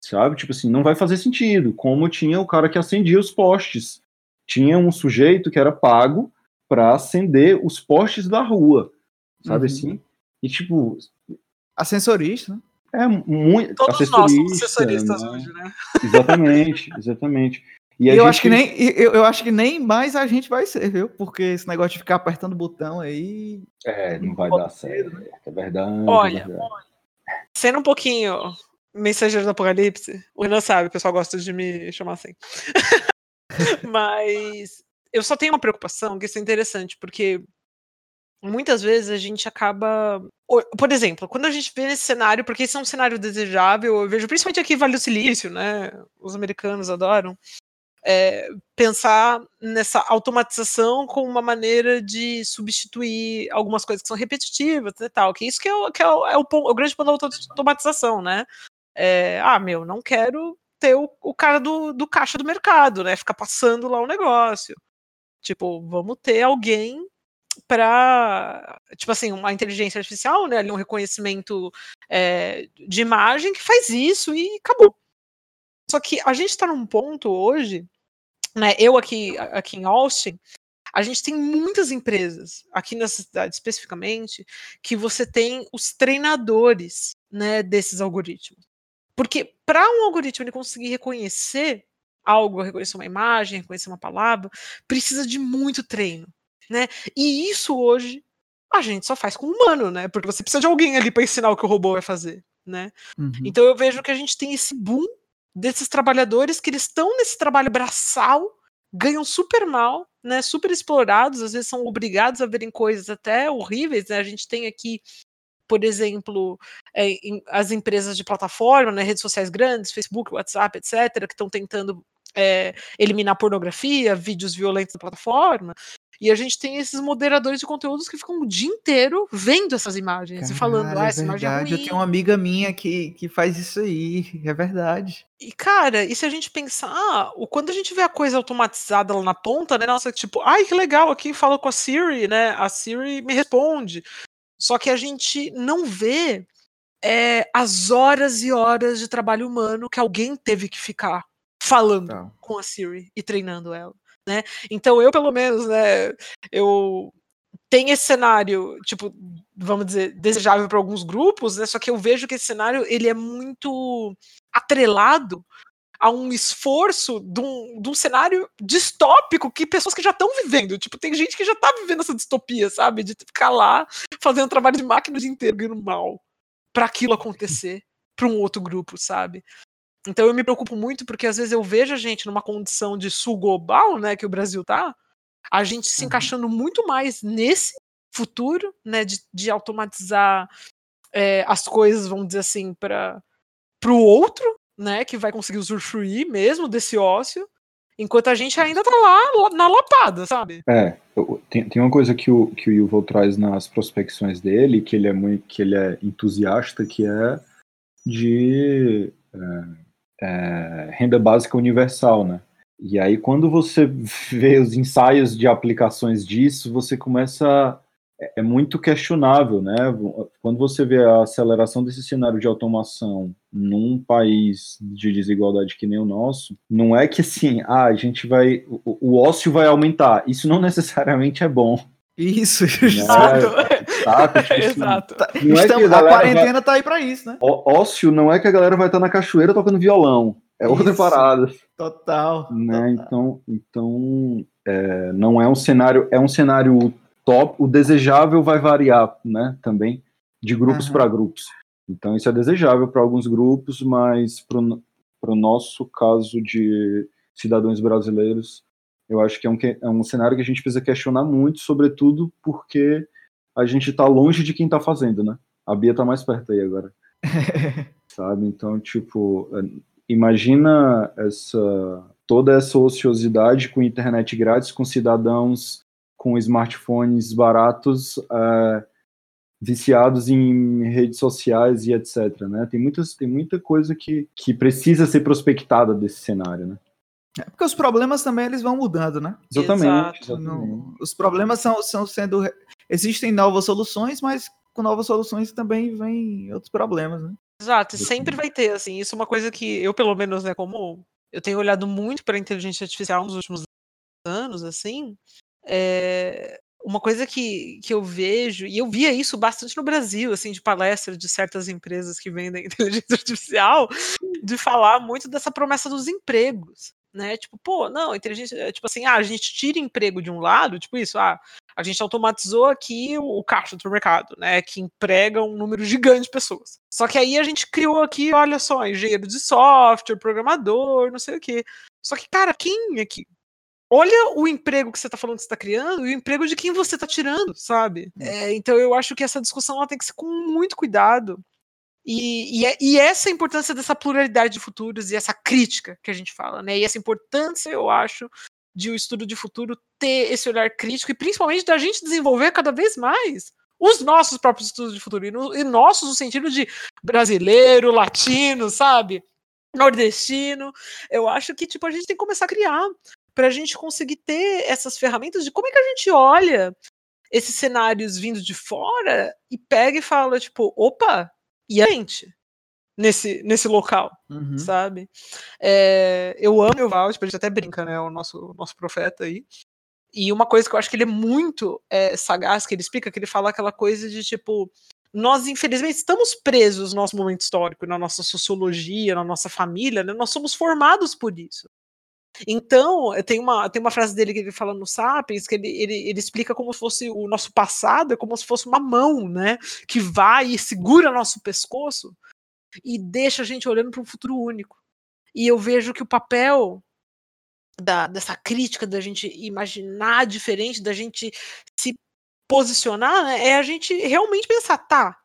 sabe? Tipo assim, não vai fazer sentido. Como tinha o cara que acendia os postes, tinha um sujeito que era pago para acender os postes da rua, sabe uhum. assim? E tipo, ascensorista, né? É muito. Todos nós somos assessoristas né? hoje, né? Exatamente, exatamente. E eu gente... acho que nem eu, eu, acho que nem mais a gente vai ser, viu? Porque esse negócio de ficar apertando o botão aí. É, não vai dar certo. Né? É verdade. Olha, é verdade. sendo um pouquinho mensageiro do apocalipse, o Renan sabe, o pessoal gosta de me chamar assim. Mas eu só tenho uma preocupação, que isso é interessante, porque muitas vezes a gente acaba. Por exemplo, quando a gente vê esse cenário, porque esse é um cenário desejável, eu vejo principalmente aqui Vale do Silício, né? Os americanos adoram. É, pensar nessa automatização como uma maneira de substituir algumas coisas que são repetitivas e tal, que isso que é o, que é o, é o, o grande ponto da automatização, né? É, ah, meu, não quero ter o, o cara do, do caixa do mercado, né? Ficar passando lá o negócio. Tipo, vamos ter alguém para tipo assim uma inteligência artificial, né, um reconhecimento é, de imagem que faz isso e acabou. Só que a gente está num ponto hoje, né, eu aqui aqui em Austin, a gente tem muitas empresas, aqui nessa cidade especificamente, que você tem os treinadores né, desses algoritmos. Porque para um algoritmo ele conseguir reconhecer algo, reconhecer uma imagem, reconhecer uma palavra, precisa de muito treino. Né? E isso hoje a gente só faz com humano, né? Porque você precisa de alguém ali para ensinar o que o robô vai fazer, né? Uhum. Então eu vejo que a gente tem esse boom desses trabalhadores que eles estão nesse trabalho braçal, ganham super mal, né? Super explorados, às vezes são obrigados a verem coisas até horríveis, né? A gente tem aqui por exemplo, é, em, as empresas de plataforma, né, redes sociais grandes, Facebook, WhatsApp, etc., que estão tentando é, eliminar pornografia, vídeos violentos da plataforma. E a gente tem esses moderadores de conteúdos que ficam o dia inteiro vendo essas imagens Caralho, e falando, ah, essa é imagem é ruim. Eu tenho uma amiga minha que, que faz isso aí, é verdade. E, cara, e se a gente pensar, ah, quando a gente vê a coisa automatizada lá na ponta, né, nossa, tipo, ai, que legal, aqui fala com a Siri, né, a Siri me responde. Só que a gente não vê é, as horas e horas de trabalho humano que alguém teve que ficar falando com a Siri e treinando ela né? Então eu, pelo menos, né, eu tenho esse cenário, tipo, vamos dizer, desejável para alguns grupos, né? Só que eu vejo que esse cenário ele é muito atrelado a um esforço de um, de um cenário distópico que pessoas que já estão vivendo. Tipo, tem gente que já está vivendo essa distopia, sabe? De ficar lá fazendo trabalho de máquina o dia inteiro, ganhando mal para aquilo acontecer para um outro grupo, sabe? Então eu me preocupo muito porque às vezes eu vejo a gente numa condição de sul global, né, que o Brasil tá, a gente se uhum. encaixando muito mais nesse futuro, né, de, de automatizar é, as coisas, vamos dizer assim, para o outro, né, que vai conseguir usufruir mesmo desse ócio, enquanto a gente ainda tá lá na lapada, sabe? É, tem, tem uma coisa que o, que o Yuval traz nas prospecções dele, que ele é muito, que ele é entusiasta, que é de é, é, renda básica universal, né? E aí, quando você vê os ensaios de aplicações disso, você começa. É, é muito questionável, né? Quando você vê a aceleração desse cenário de automação num país de desigualdade que nem o nosso, não é que assim, ah, a gente vai. O, o ócio vai aumentar. Isso não necessariamente é bom. Isso, exato. Tá, tipo, assim, exato. Não é Estamos, a, a quarentena vai... tá aí pra isso, né? Ó, ócio não é que a galera vai estar na cachoeira tocando violão. É outra isso. parada. Total. Né? Total. Então, então é, não é um cenário, é um cenário top. O desejável vai variar, né? Também de grupos uhum. para grupos. Então isso é desejável para alguns grupos, mas para o nosso caso de cidadãos brasileiros eu acho que é um, é um cenário que a gente precisa questionar muito, sobretudo porque a gente está longe de quem está fazendo, né? A Bia está mais perto aí agora. Sabe? Então, tipo, é, imagina essa toda essa ociosidade com internet grátis, com cidadãos com smartphones baratos, é, viciados em redes sociais e etc. Né? Tem, muitas, tem muita coisa que, que precisa ser prospectada desse cenário. Né? É porque os problemas também eles vão mudando, né? Exatamente. exatamente. No, os problemas são, são sendo. Existem novas soluções, mas com novas soluções também vem outros problemas, né? Exato, sempre vai ter, assim, isso é uma coisa que eu, pelo menos, né, como eu tenho olhado muito para a inteligência artificial nos últimos anos, assim, é uma coisa que, que eu vejo, e eu via isso bastante no Brasil, assim, de palestras de certas empresas que vendem inteligência artificial, de falar muito dessa promessa dos empregos, né? Tipo, pô, não, inteligência, é, tipo assim, ah, a gente tira emprego de um lado, tipo isso, ah, a gente automatizou aqui o, o caixa do supermercado, né, que emprega um número gigante de pessoas. Só que aí a gente criou aqui, olha só, engenheiro de software, programador, não sei o quê. Só que, cara, quem aqui? Olha o emprego que você está falando que você está criando e o emprego de quem você está tirando, sabe? Hum. É, então eu acho que essa discussão ela tem que ser com muito cuidado e, e, é, e, essa importância dessa pluralidade de futuros e essa crítica que a gente fala, né? E essa importância, eu acho, de o um estudo de futuro ter esse olhar crítico e principalmente da gente desenvolver cada vez mais os nossos próprios estudos de futuro. E, no, e nossos no sentido de brasileiro, latino, sabe? Nordestino. Eu acho que, tipo, a gente tem que começar a criar para a gente conseguir ter essas ferramentas de como é que a gente olha esses cenários vindo de fora e pega e fala, tipo, opa, e a gente nesse, nesse local, uhum. sabe? É, eu amo o Vald, a gente até brinca, né? O nosso, nosso profeta aí. E uma coisa que eu acho que ele é muito é, sagaz, que ele explica, que ele fala aquela coisa de tipo, nós infelizmente estamos presos no nosso momento histórico, na nossa sociologia, na nossa família, né? nós somos formados por isso. Então, tem uma, tem uma frase dele que ele fala no Sapiens, que ele, ele, ele explica como se fosse o nosso passado, é como se fosse uma mão, né? Que vai e segura nosso pescoço e deixa a gente olhando para um futuro único. E eu vejo que o papel da, dessa crítica, da gente imaginar diferente, da gente se posicionar, né, é a gente realmente pensar, tá,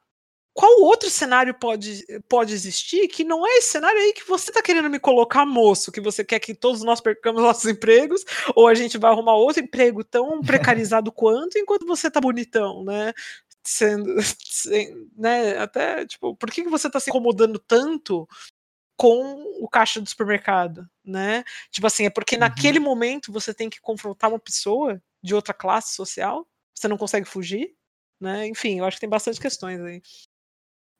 qual outro cenário pode, pode existir que não é esse cenário aí que você está querendo me colocar, moço, que você quer que todos nós percamos nossos empregos, ou a gente vai arrumar outro emprego tão precarizado quanto, enquanto você tá bonitão, né? Sendo, sem, né, até, tipo, por que, que você tá se incomodando tanto com o caixa do supermercado, né? Tipo assim, é porque uhum. naquele momento você tem que confrontar uma pessoa de outra classe social, você não consegue fugir, né? Enfim, eu acho que tem bastante questões aí.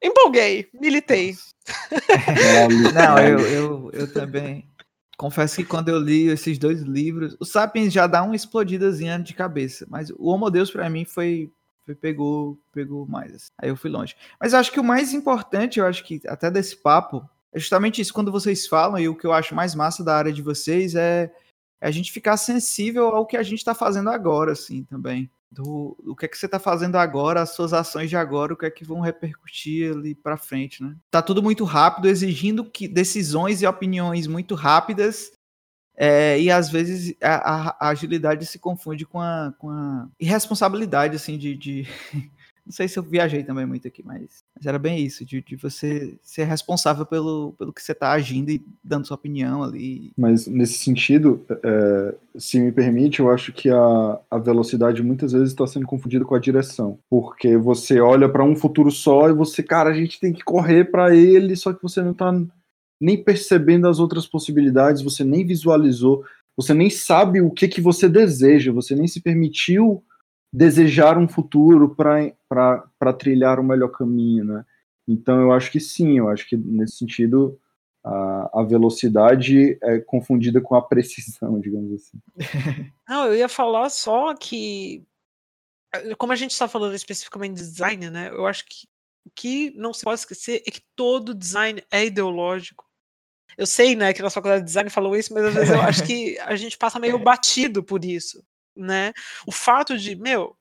Empolguei, militei. Não, eu, eu, eu também. Confesso que quando eu li esses dois livros, o Sapiens já dá uma explodidazinha de cabeça, mas o Homo Deus para mim foi, foi, pegou pegou mais. Assim. Aí eu fui longe. Mas eu acho que o mais importante, eu acho que até desse papo, é justamente isso quando vocês falam e o que eu acho mais massa da área de vocês é, é a gente ficar sensível ao que a gente está fazendo agora, assim, também do, que é que você está fazendo agora, as suas ações de agora, o que é que vão repercutir ali para frente, né? Tá tudo muito rápido, exigindo que decisões e opiniões muito rápidas é, e às vezes a, a, agilidade se confunde com a, com a irresponsabilidade, assim, de, de Não sei se eu viajei também muito aqui, mas, mas era bem isso, de, de, você ser responsável pelo, pelo que você está agindo e dando sua opinião ali. Mas nesse sentido, é, se me permite, eu acho que a, a velocidade muitas vezes está sendo confundida com a direção. Porque você olha para um futuro só e você, cara, a gente tem que correr para ele, só que você não está nem percebendo as outras possibilidades, você nem visualizou, você nem sabe o que, que você deseja, você nem se permitiu desejar um futuro para trilhar um melhor caminho, né? Então eu acho que sim, eu acho que nesse sentido a, a velocidade é confundida com a precisão, digamos assim. Não, eu ia falar só que como a gente está falando especificamente de design, né? Eu acho que o que não se pode esquecer é que todo design é ideológico. Eu sei, né, que na faculdade de design falou isso, mas às vezes eu acho que a gente passa meio batido por isso né? O fato de, meu,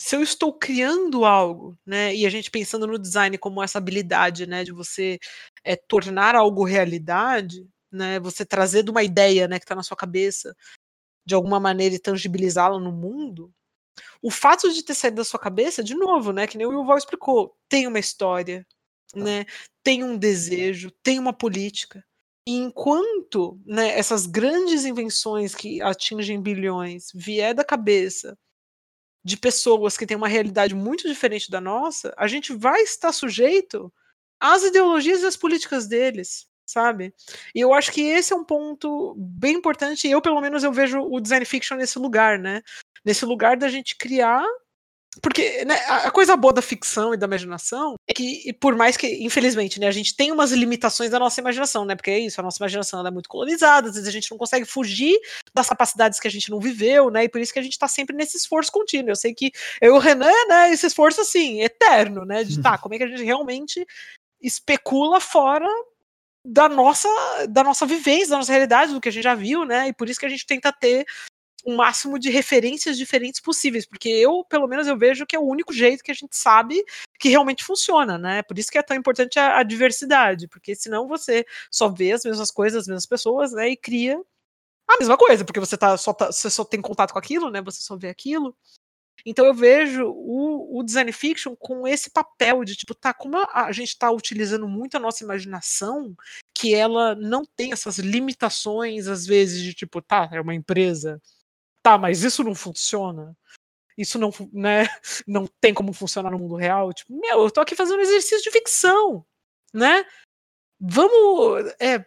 se eu estou criando algo, né, e a gente pensando no design como essa habilidade, né, de você é, tornar algo realidade, né, você trazer de uma ideia, né, que está na sua cabeça, de alguma maneira e tangibilizá-la no mundo, o fato de ter saído da sua cabeça, de novo, né, que nem o Yuval explicou, tem uma história, tá. né, tem um desejo, tem uma política, enquanto né, essas grandes invenções que atingem bilhões vier da cabeça de pessoas que têm uma realidade muito diferente da nossa, a gente vai estar sujeito às ideologias e às políticas deles, sabe? E eu acho que esse é um ponto bem importante, eu, pelo menos, eu vejo o design fiction nesse lugar, né? Nesse lugar da gente criar porque né, a coisa boa da ficção e da imaginação é que, por mais que, infelizmente, né, a gente tem umas limitações da nossa imaginação, né? Porque é isso, a nossa imaginação é muito colonizada, às vezes a gente não consegue fugir das capacidades que a gente não viveu, né? E por isso que a gente tá sempre nesse esforço contínuo. Eu sei que eu e o Renan, né, esse esforço assim, eterno, né? De tá, como é que a gente realmente especula fora da nossa da nossa vivência, da nossa realidade, do que a gente já viu, né? E por isso que a gente tenta ter o máximo de referências diferentes possíveis, porque eu, pelo menos, eu vejo que é o único jeito que a gente sabe que realmente funciona, né? Por isso que é tão importante a, a diversidade, porque senão você só vê as mesmas coisas, as mesmas pessoas, né? E cria a mesma coisa, porque você tá só, tá, você só tem contato com aquilo, né? Você só vê aquilo. Então eu vejo o, o, design fiction com esse papel de tipo, tá, como a, gente está utilizando muito a nossa imaginação, que ela não tem essas limitações, às vezes, de tipo, tá, é uma empresa, tá, mas isso não funciona. Isso não, né, não tem como funcionar no mundo real. Tipo, meu, eu tô aqui fazendo um exercício de ficção, né? Vamos é,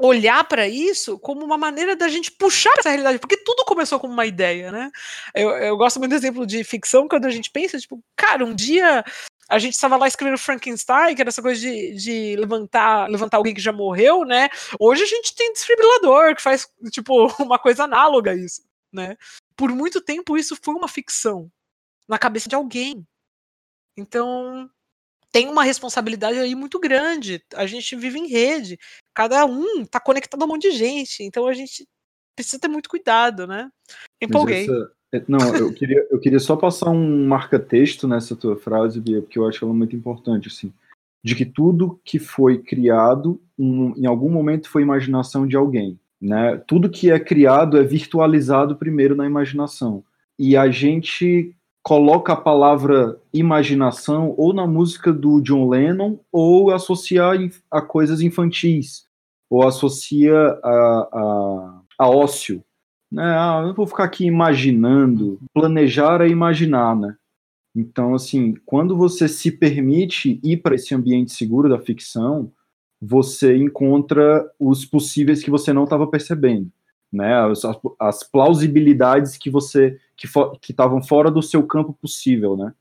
olhar para isso como uma maneira da gente puxar essa realidade, porque tudo começou como uma ideia, né? Eu, eu gosto muito do exemplo de ficção quando a gente pensa, tipo, cara, um dia a gente estava lá escrevendo Frankenstein, que era essa coisa de, de levantar, levantar alguém que já morreu, né? Hoje a gente tem desfibrilador que faz, tipo, uma coisa análoga a isso né? por muito tempo isso foi uma ficção na cabeça de alguém. Então, tem uma responsabilidade aí muito grande. A gente vive em rede, cada um está conectado a um monte de gente, então a gente precisa ter muito cuidado, né? Empolguei. Essa, é, não, eu queria, eu queria só passar um marca-texto nessa tua frase, Bia, porque eu acho ela muito importante, assim, de que tudo que foi criado, um, em algum momento foi imaginação de alguém, né? Tudo que é criado é virtualizado primeiro na imaginação. E a gente coloca a palavra imaginação ou na música do John Lennon ou associa a coisas infantis ou associa a, a, a ócio. Né? Ah, eu vou ficar aqui imaginando. Planejar é imaginar, né? Então, assim, quando você se permite ir para esse ambiente seguro da ficção, você encontra os possíveis que você não estava percebendo né, as, as plausibilidades que você que estavam fora do seu campo possível, né?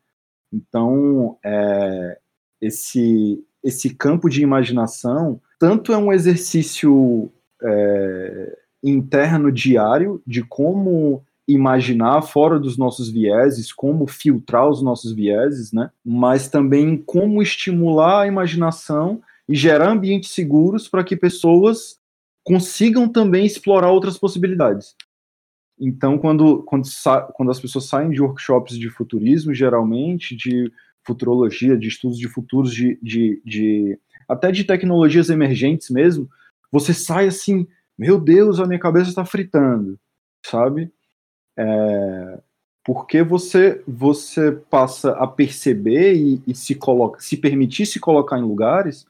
Então, é, esse esse campo de imaginação tanto é um exercício é, interno diário de como imaginar fora dos nossos vieses, como filtrar os nossos vieses, né? Mas também como estimular a imaginação e gerar ambientes seguros para que pessoas consigam também explorar outras possibilidades. Então, quando, quando, quando as pessoas saem de workshops de futurismo, geralmente, de futurologia, de estudos de futuros, de, de, de até de tecnologias emergentes mesmo, você sai assim, meu Deus, a minha cabeça está fritando, sabe? É, porque você você passa a perceber e, e, se coloca, se permitir se colocar em lugares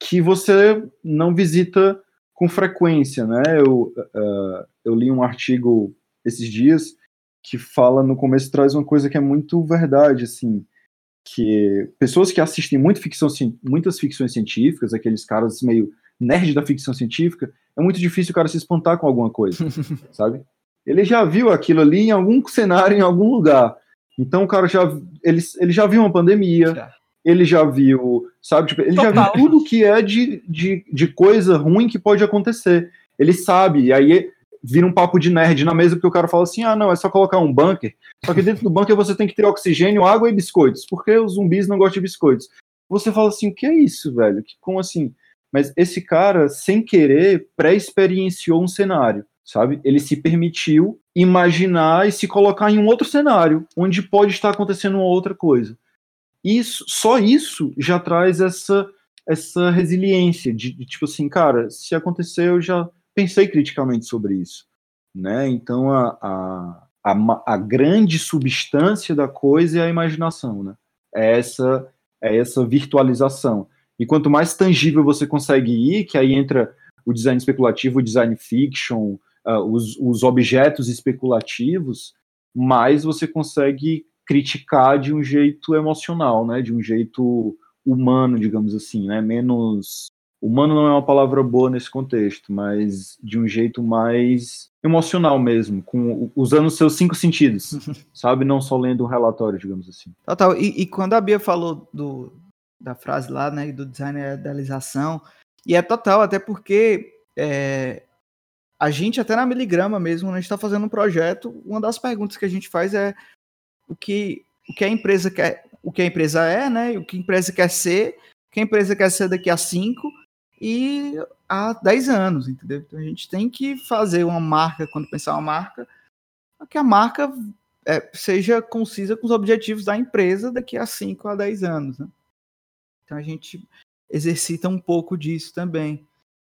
que você não visita com frequência, né? Eu, uh, eu li um artigo esses dias que fala no começo traz uma coisa que é muito verdade, assim, que pessoas que assistem muito ficção, muitas ficções científicas, aqueles caras meio nerd da ficção científica, é muito difícil o cara se espantar com alguma coisa, sabe? Ele já viu aquilo ali em algum cenário, em algum lugar. Então o cara já ele, ele já viu uma pandemia, ele já viu, sabe? Tipo, ele Total. já viu tudo que é de, de, de coisa ruim que pode acontecer. Ele sabe, e aí vira um papo de nerd na mesa, porque o cara fala assim: ah, não, é só colocar um bunker. Só que dentro do bunker você tem que ter oxigênio, água e biscoitos, porque os zumbis não gostam de biscoitos. Você fala assim: o que é isso, velho? Como assim? Mas esse cara, sem querer, pré-experienciou um cenário, sabe? Ele se permitiu imaginar e se colocar em um outro cenário, onde pode estar acontecendo uma outra coisa. Isso, só isso já traz essa essa resiliência de, de, tipo assim, cara, se acontecer eu já pensei criticamente sobre isso, né? Então a, a, a, a grande substância da coisa é a imaginação, né? É essa é essa virtualização. E quanto mais tangível você consegue ir, que aí entra o design especulativo, o design fiction, uh, os, os objetos especulativos, mais você consegue criticar de um jeito emocional, né? De um jeito humano, digamos assim, né? Menos humano não é uma palavra boa nesse contexto, mas de um jeito mais emocional mesmo, com usando seus cinco sentidos, sabe? Não só lendo um relatório, digamos assim. Total. E, e, quando a Bia falou do, da frase lá, né, do design e idealização, e é total, até porque é, a gente, até na Miligrama mesmo, a gente está fazendo um projeto, uma das perguntas que a gente faz é o que, o que a empresa quer, o que a empresa é, né? O que a empresa quer ser, o que a empresa quer ser daqui a 5 e há 10 anos, entendeu? Então a gente tem que fazer uma marca, quando pensar uma marca, que a marca é, seja concisa com os objetivos da empresa daqui a 5 a 10 anos, né? Então a gente exercita um pouco disso também.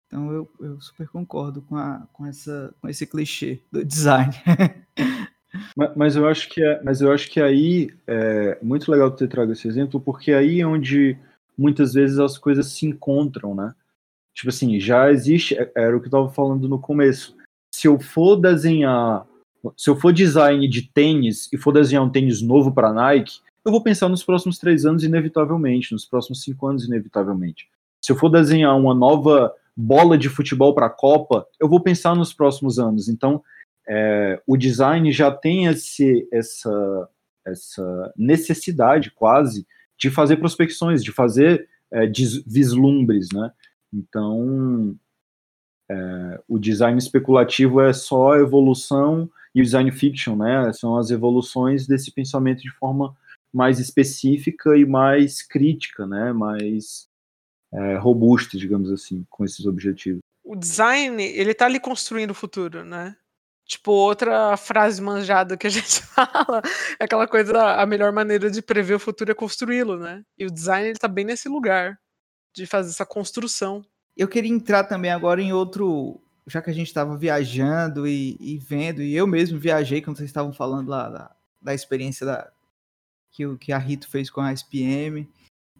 Então eu, eu super concordo com, a, com, essa, com esse clichê do design. Mas, mas, eu acho que é, mas eu acho que aí é muito legal ter trago esse exemplo, porque aí é onde muitas vezes as coisas se encontram, né? Tipo assim, já existe, é, era o que eu estava falando no começo. Se eu for desenhar, se eu for design de tênis e for desenhar um tênis novo para Nike, eu vou pensar nos próximos três anos inevitavelmente, nos próximos cinco anos inevitavelmente. Se eu for desenhar uma nova bola de futebol para a Copa, eu vou pensar nos próximos anos. Então, é, o design já tem esse, essa, essa necessidade quase de fazer prospecções, de fazer é, vislumbres, né? Então, é, o design especulativo é só evolução e o design fiction, né? São as evoluções desse pensamento de forma mais específica e mais crítica, né? Mais é, robusta, digamos assim, com esses objetivos. O design, ele tá ali construindo o futuro, né? Tipo, outra frase manjada que a gente fala é aquela coisa, a melhor maneira de prever o futuro é construí-lo, né? E o design, ele tá bem nesse lugar de fazer essa construção. Eu queria entrar também agora em outro, já que a gente estava viajando e, e, vendo, e eu mesmo viajei quando vocês estavam falando lá da, da experiência da, que, que a Rito fez com a SPM.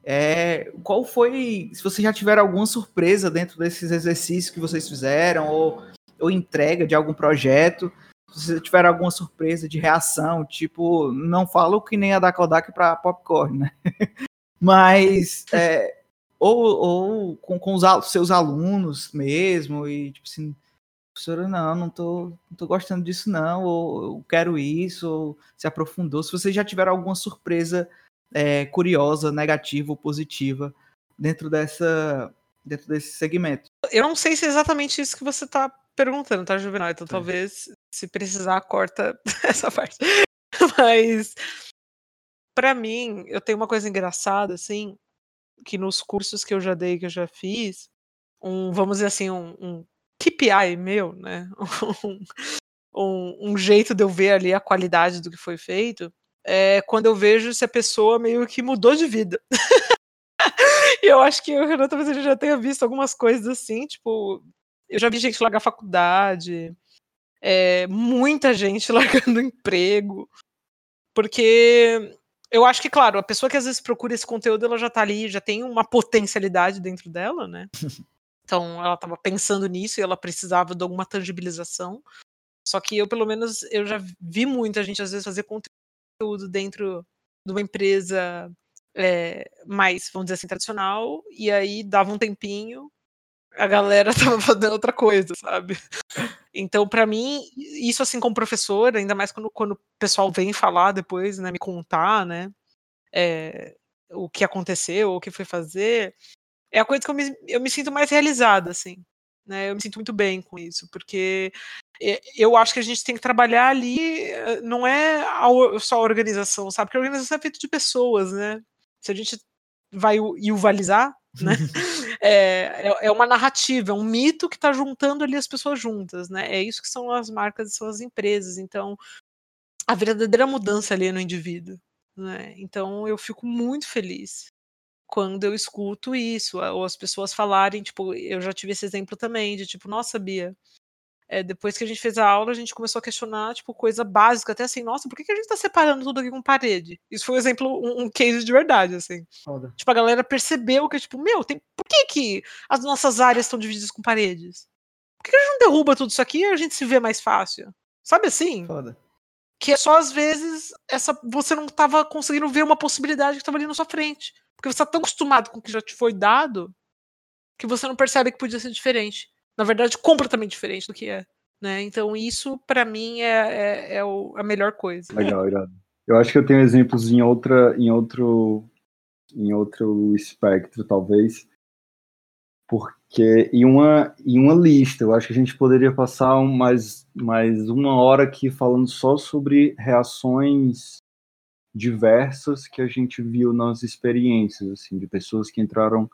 É, qual foi, se vocês já tiveram alguma surpresa dentro desses exercícios que vocês fizeram, ou ou entrega de algum projeto, se você tiver alguma surpresa de reação, tipo, não falo que nem a da Kodak para popcorn, né? Mas é, ou, ou com, com os seus alunos mesmo, e tipo assim, professora, não, não tô, não tô gostando disso, não, ou eu quero isso, ou se aprofundou. Se vocês já tiveram alguma surpresa é, curiosa, negativa ou positiva dentro dessa dentro desse segmento. Eu não sei se é exatamente isso que você está perguntando, tá, Juvenal? Então talvez, se precisar, corta essa parte. Mas, para mim, eu tenho uma coisa engraçada, assim, que nos cursos que eu já dei, que eu já fiz, um, vamos dizer assim, um, um KPI meu, né? Um, um, jeito de eu ver ali a qualidade do que foi feito, é quando eu vejo se a pessoa meio que mudou de vida. e eu acho que o Renan talvez ele já tenha visto algumas coisas assim, tipo, eu já vi gente largar faculdade, é, muita gente largando emprego, porque eu acho que, claro, a pessoa que às vezes procura esse conteúdo, ela já tá ali, já tem uma potencialidade dentro dela, né? Então ela estava pensando nisso e ela precisava de alguma tangibilização. Só que eu, pelo menos, eu já vi muita gente às vezes fazer conteúdo dentro de uma empresa é, mais, vamos dizer assim, tradicional, e aí dava um tempinho, a galera tava fazendo outra coisa, sabe? Então, para mim, isso assim como professor, ainda mais quando, quando o pessoal vem falar depois, né, me contar, né, é, o que aconteceu, o que foi fazer, é a coisa que eu me, eu me sinto mais realizada, assim, né, eu me sinto muito bem com isso, porque eu acho que a gente tem que trabalhar ali, eh, não é só a organização, sabe, porque a organização é feita de pessoas, né, se a gente vai uvalizar, né? É, é, é, uma narrativa, é um mito que está juntando ali as pessoas juntas, né? É isso que são as marcas e são as empresas. Então, a verdadeira mudança ali é no indivíduo. Né? Então, eu fico muito feliz quando eu escuto isso, ou as pessoas falarem, tipo, eu já tive esse exemplo também, de tipo, nossa, Bia, é, depois que a gente fez a aula, a gente começou a questionar, tipo, coisa básica, até assim, nossa, por que, que a gente tá separando tudo aqui com parede? Isso foi um exemplo, um, um case de verdade, assim. Foda. Tipo, a galera percebeu que, tipo, meu, tem, por que que as nossas áreas estão divididas com paredes? Por que, que a gente não derruba tudo isso aqui e a gente se vê mais fácil? Sabe assim? Foda. Que é só às vezes essa você não tava conseguindo ver uma possibilidade que tava ali na sua frente. Porque você tá tão acostumado com o que já te foi dado que você não percebe que podia ser diferente na verdade, completamente diferente do que é. Né? Então, isso, para mim, é, é, é o, a melhor coisa. Legal, irado. Eu acho que eu tenho exemplos em outra, em outro, em outro espectro, talvez, porque em uma, em uma lista, eu acho que a gente poderia passar mais, mais uma hora aqui falando só sobre reações diversas que a gente viu nas experiências, assim, de pessoas que entraram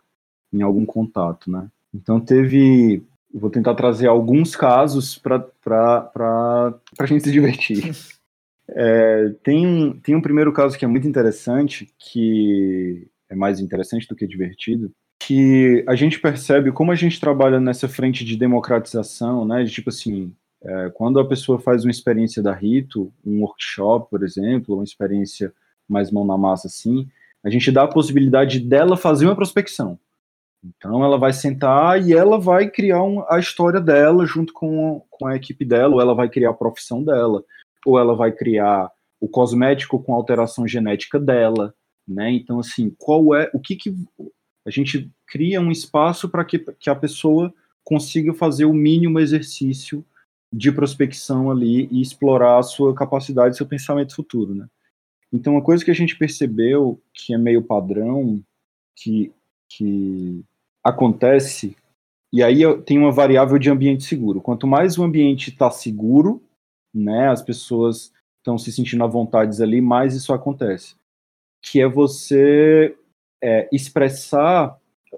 em algum contato, né? Então teve vou tentar trazer alguns casos para a gente se divertir. É, tem, um, tem um primeiro caso que é muito interessante, que é mais interessante do que divertido, que a gente percebe como a gente trabalha nessa frente de democratização, né? De tipo assim, é, quando a pessoa faz uma experiência da Rito, um workshop, por exemplo, uma experiência mais mão na massa assim, a gente dá a possibilidade dela fazer uma prospecção. Então ela vai sentar e ela vai criar um, a história dela junto com, com a equipe dela, ou ela vai criar a profissão dela, ou ela vai criar o cosmético com alteração genética dela, né? Então assim, qual é o que que a gente cria um espaço para que, que a pessoa consiga fazer o mínimo exercício de prospecção ali e explorar a sua capacidade, seu pensamento futuro, né? Então, uma coisa que a gente percebeu que é meio padrão, que, que acontece, e aí tem uma variável de ambiente seguro. Quanto mais o ambiente está seguro, né? As pessoas estão se sentindo à vontade ali, mas isso acontece. Que é você é, expressar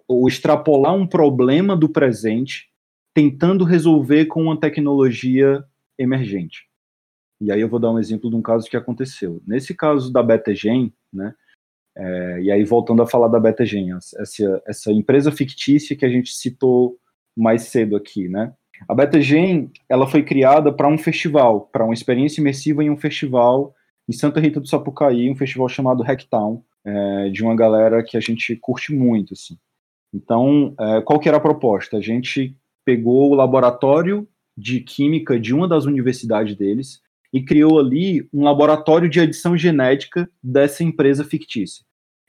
ou extrapolar um problema do presente, tentando resolver com uma tecnologia emergente. E aí eu vou dar um exemplo de um caso que aconteceu. Nesse caso da Betegen, né? É, e aí voltando a falar da Betegen, essa, essa empresa fictícia que a gente citou mais cedo aqui, né? A Betegen, ela foi criada para um festival, para uma experiência imersiva em um festival em Santa Rita do Sapucaí, um festival chamado Hacktown, é, de uma galera que a gente curte muito, assim. Então, é, qual que era a proposta? A gente pegou o laboratório de química de uma das universidades deles e criou ali um laboratório de edição genética dessa empresa fictícia.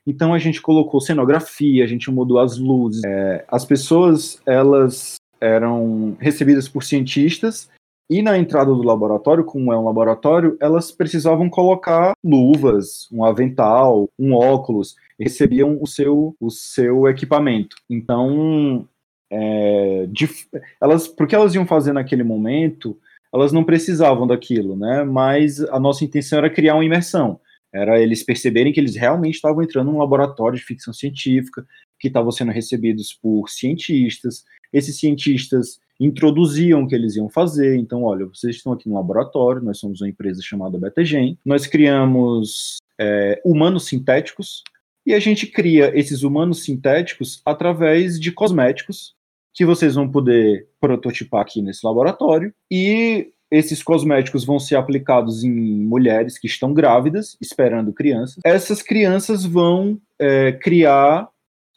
Então a gente colocou cenografia, a gente mudou as luzes. É, as pessoas elas eram recebidas por cientistas e na entrada do laboratório, como é um laboratório, elas precisavam colocar luvas, um avental, um óculos, recebiam o seu, o seu equipamento. Então, é, de, elas, porque elas iam fazer naquele momento, elas não precisavam daquilo, né? Mas a nossa intenção era criar uma imersão. Era eles perceberem que eles realmente estavam entrando num laboratório de ficção científica, que estavam sendo recebidos por cientistas. Esses cientistas introduziam o que eles iam fazer. Então, olha, vocês estão aqui no laboratório, nós somos uma empresa chamada Betegen. Nós criamos é, humanos sintéticos e a gente cria esses humanos sintéticos através de cosméticos que vocês vão poder prototipar aqui nesse laboratório e esses cosméticos vão ser aplicados em mulheres que estão grávidas, esperando crianças. Essas crianças vão é, criar,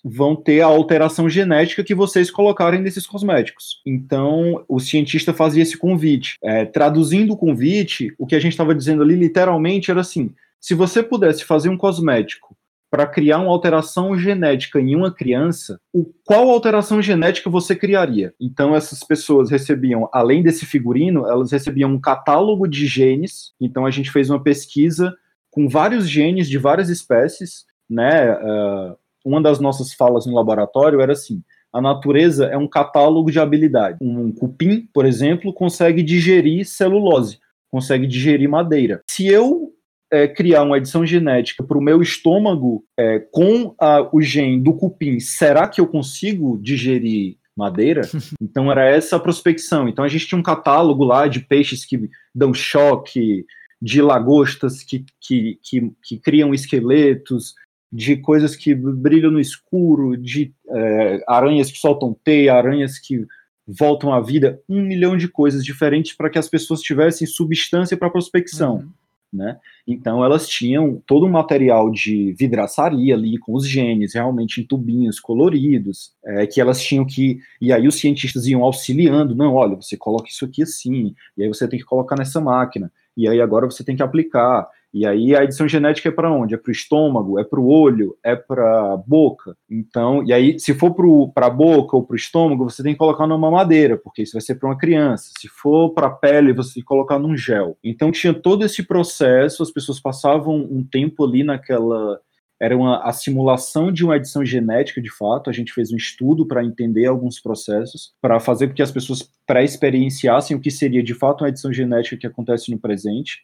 vão ter a alteração genética que vocês colocarem nesses cosméticos. Então, o cientista fazia esse convite. É, traduzindo o convite, o que a gente estava dizendo ali literalmente era assim: se você pudesse fazer um cosmético para criar uma alteração genética em uma criança, o, qual alteração genética você criaria? Então, essas pessoas recebiam, além desse figurino, elas recebiam um catálogo de genes. Então, a gente fez uma pesquisa com vários genes de várias espécies. Né? Uh, uma das nossas falas no laboratório era assim: a natureza é um catálogo de habilidade. Um cupim, por exemplo, consegue digerir celulose, consegue digerir madeira. Se eu é, criar uma edição genética para o meu estômago é, com a, o gene do cupim, será que eu consigo digerir madeira? Então era essa a prospecção. Então a gente tinha um catálogo lá de peixes que dão choque, de lagostas que, que, que, que criam esqueletos, de coisas que brilham no escuro, de é, aranhas que soltam teia, aranhas que voltam à vida, um milhão de coisas diferentes para que as pessoas tivessem substância para prospecção. Uhum né? Então elas tinham todo um material de vidraçaria ali com os genes, realmente em tubinhos coloridos, é, que elas tinham que e aí os cientistas iam auxiliando, não, olha, você coloca isso aqui assim, e aí você tem que colocar nessa máquina, e aí agora você tem que aplicar. E aí a edição genética é para onde? É para o estômago, é para o olho, é para a boca. Então, e aí se for para a boca ou para o estômago, você tem que colocar numa madeira, porque isso vai ser para uma criança. Se for para a pele, você tem que colocar num gel. Então tinha todo esse processo, as pessoas passavam um tempo ali naquela era uma, a simulação de uma edição genética de fato. A gente fez um estudo para entender alguns processos, para fazer com que as pessoas pré-experienciassem o que seria de fato uma edição genética que acontece no presente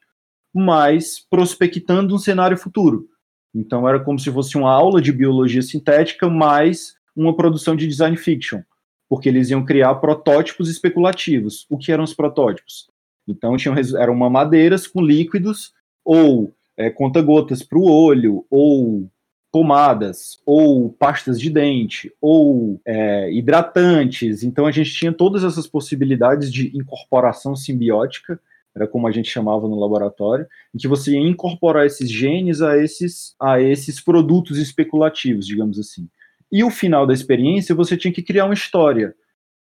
mas prospectando um cenário futuro. Então era como se fosse uma aula de biologia sintética mais uma produção de design fiction, porque eles iam criar protótipos especulativos. O que eram os protótipos? Então tinham, eram mamadeiras com líquidos ou é, conta-gotas para o olho, ou pomadas, ou pastas de dente, ou é, hidratantes. Então a gente tinha todas essas possibilidades de incorporação simbiótica era como a gente chamava no laboratório, em que você ia incorporar esses genes a esses, a esses produtos especulativos, digamos assim. E o final da experiência, você tinha que criar uma história,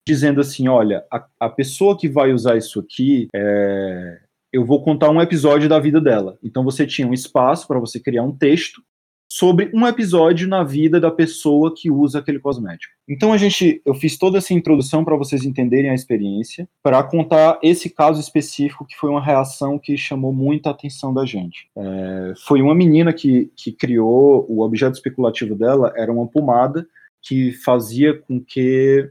dizendo assim, olha, a, a pessoa que vai usar isso aqui, é, eu vou contar um episódio da vida dela. Então você tinha um espaço para você criar um texto sobre um episódio na vida da pessoa que usa aquele cosmético. Então a gente, eu fiz toda essa introdução para vocês entenderem a experiência, para contar esse caso específico que foi uma reação que chamou muita atenção da gente. É, foi uma menina que, que criou o objeto especulativo dela era uma pomada que fazia com que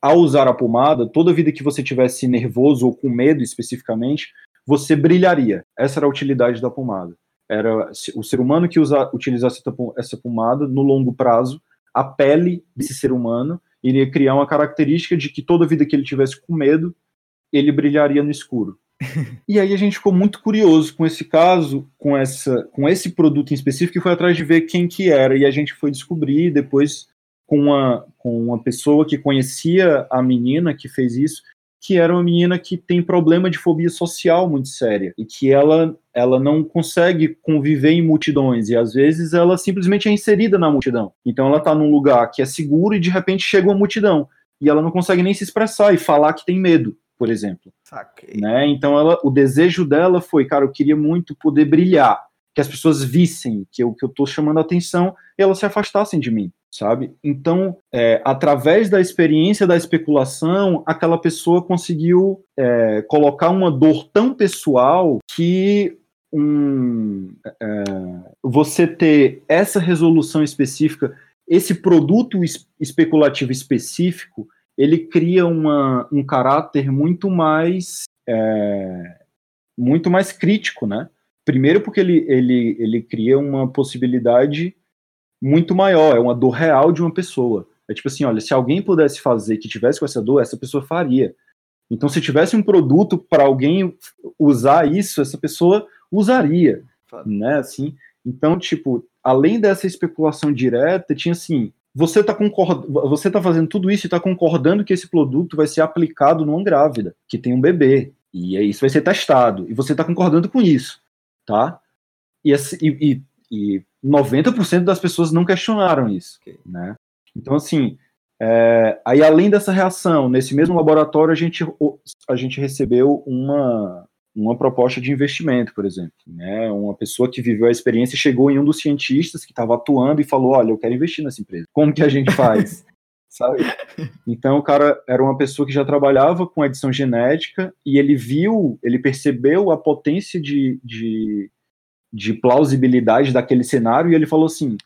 ao usar a pomada, toda vida que você tivesse nervoso ou com medo especificamente, você brilharia. Essa era a utilidade da pomada. Era o ser humano que usa, utilizasse essa pomada, no longo prazo, a pele desse ser humano iria criar uma característica de que toda vida que ele tivesse com medo, ele brilharia no escuro. e aí a gente ficou muito curioso com esse caso, com essa, com esse produto em específico, e foi atrás de ver quem que era. E a gente foi descobrir depois com uma, com uma pessoa que conhecia a menina que fez isso, que era uma menina que tem problema de fobia social muito séria e que ela ela não consegue conviver em multidões e às vezes ela simplesmente é inserida na multidão. Então ela está num lugar que é seguro e de repente chega uma multidão e ela não consegue nem se expressar e falar que tem medo, por exemplo. Saquei. Né? Então ela, o desejo dela foi, cara, eu queria muito poder brilhar, que as pessoas vissem que eu que eu tô chamando a atenção e elas se afastassem de mim sabe? Então, é, através da experiência da especulação, aquela pessoa conseguiu é, colocar uma dor tão pessoal que um, é, você ter essa resolução específica, esse produto especulativo específico, ele cria uma, um caráter muito mais é, muito mais crítico, né? Primeiro porque ele, ele, ele cria uma possibilidade muito maior, é uma dor real de uma pessoa. É tipo assim, olha, se alguém pudesse fazer que tivesse com essa dor, essa pessoa faria. Então, se tivesse um produto para alguém usar isso, essa pessoa usaria, né? Assim, então, tipo, além dessa especulação direta, tinha assim, você está concord... você tá fazendo tudo isso e está concordando que esse produto vai ser aplicado numa grávida que tem um bebê e isso vai ser testado e você está concordando com isso, tá? E, e, e 90% das pessoas não questionaram isso, né? Então, assim, é, aí além dessa reação, nesse mesmo laboratório a gente, a gente recebeu uma, uma proposta de investimento, por exemplo, né? Uma pessoa que viveu a experiência chegou em um dos cientistas que estava atuando e falou, olha, eu quero investir nessa empresa. Como que a gente faz? Sabe? Então o cara era uma pessoa que já trabalhava com edição genética e ele viu, ele percebeu a potência de, de de plausibilidade daquele cenário e ele falou assim: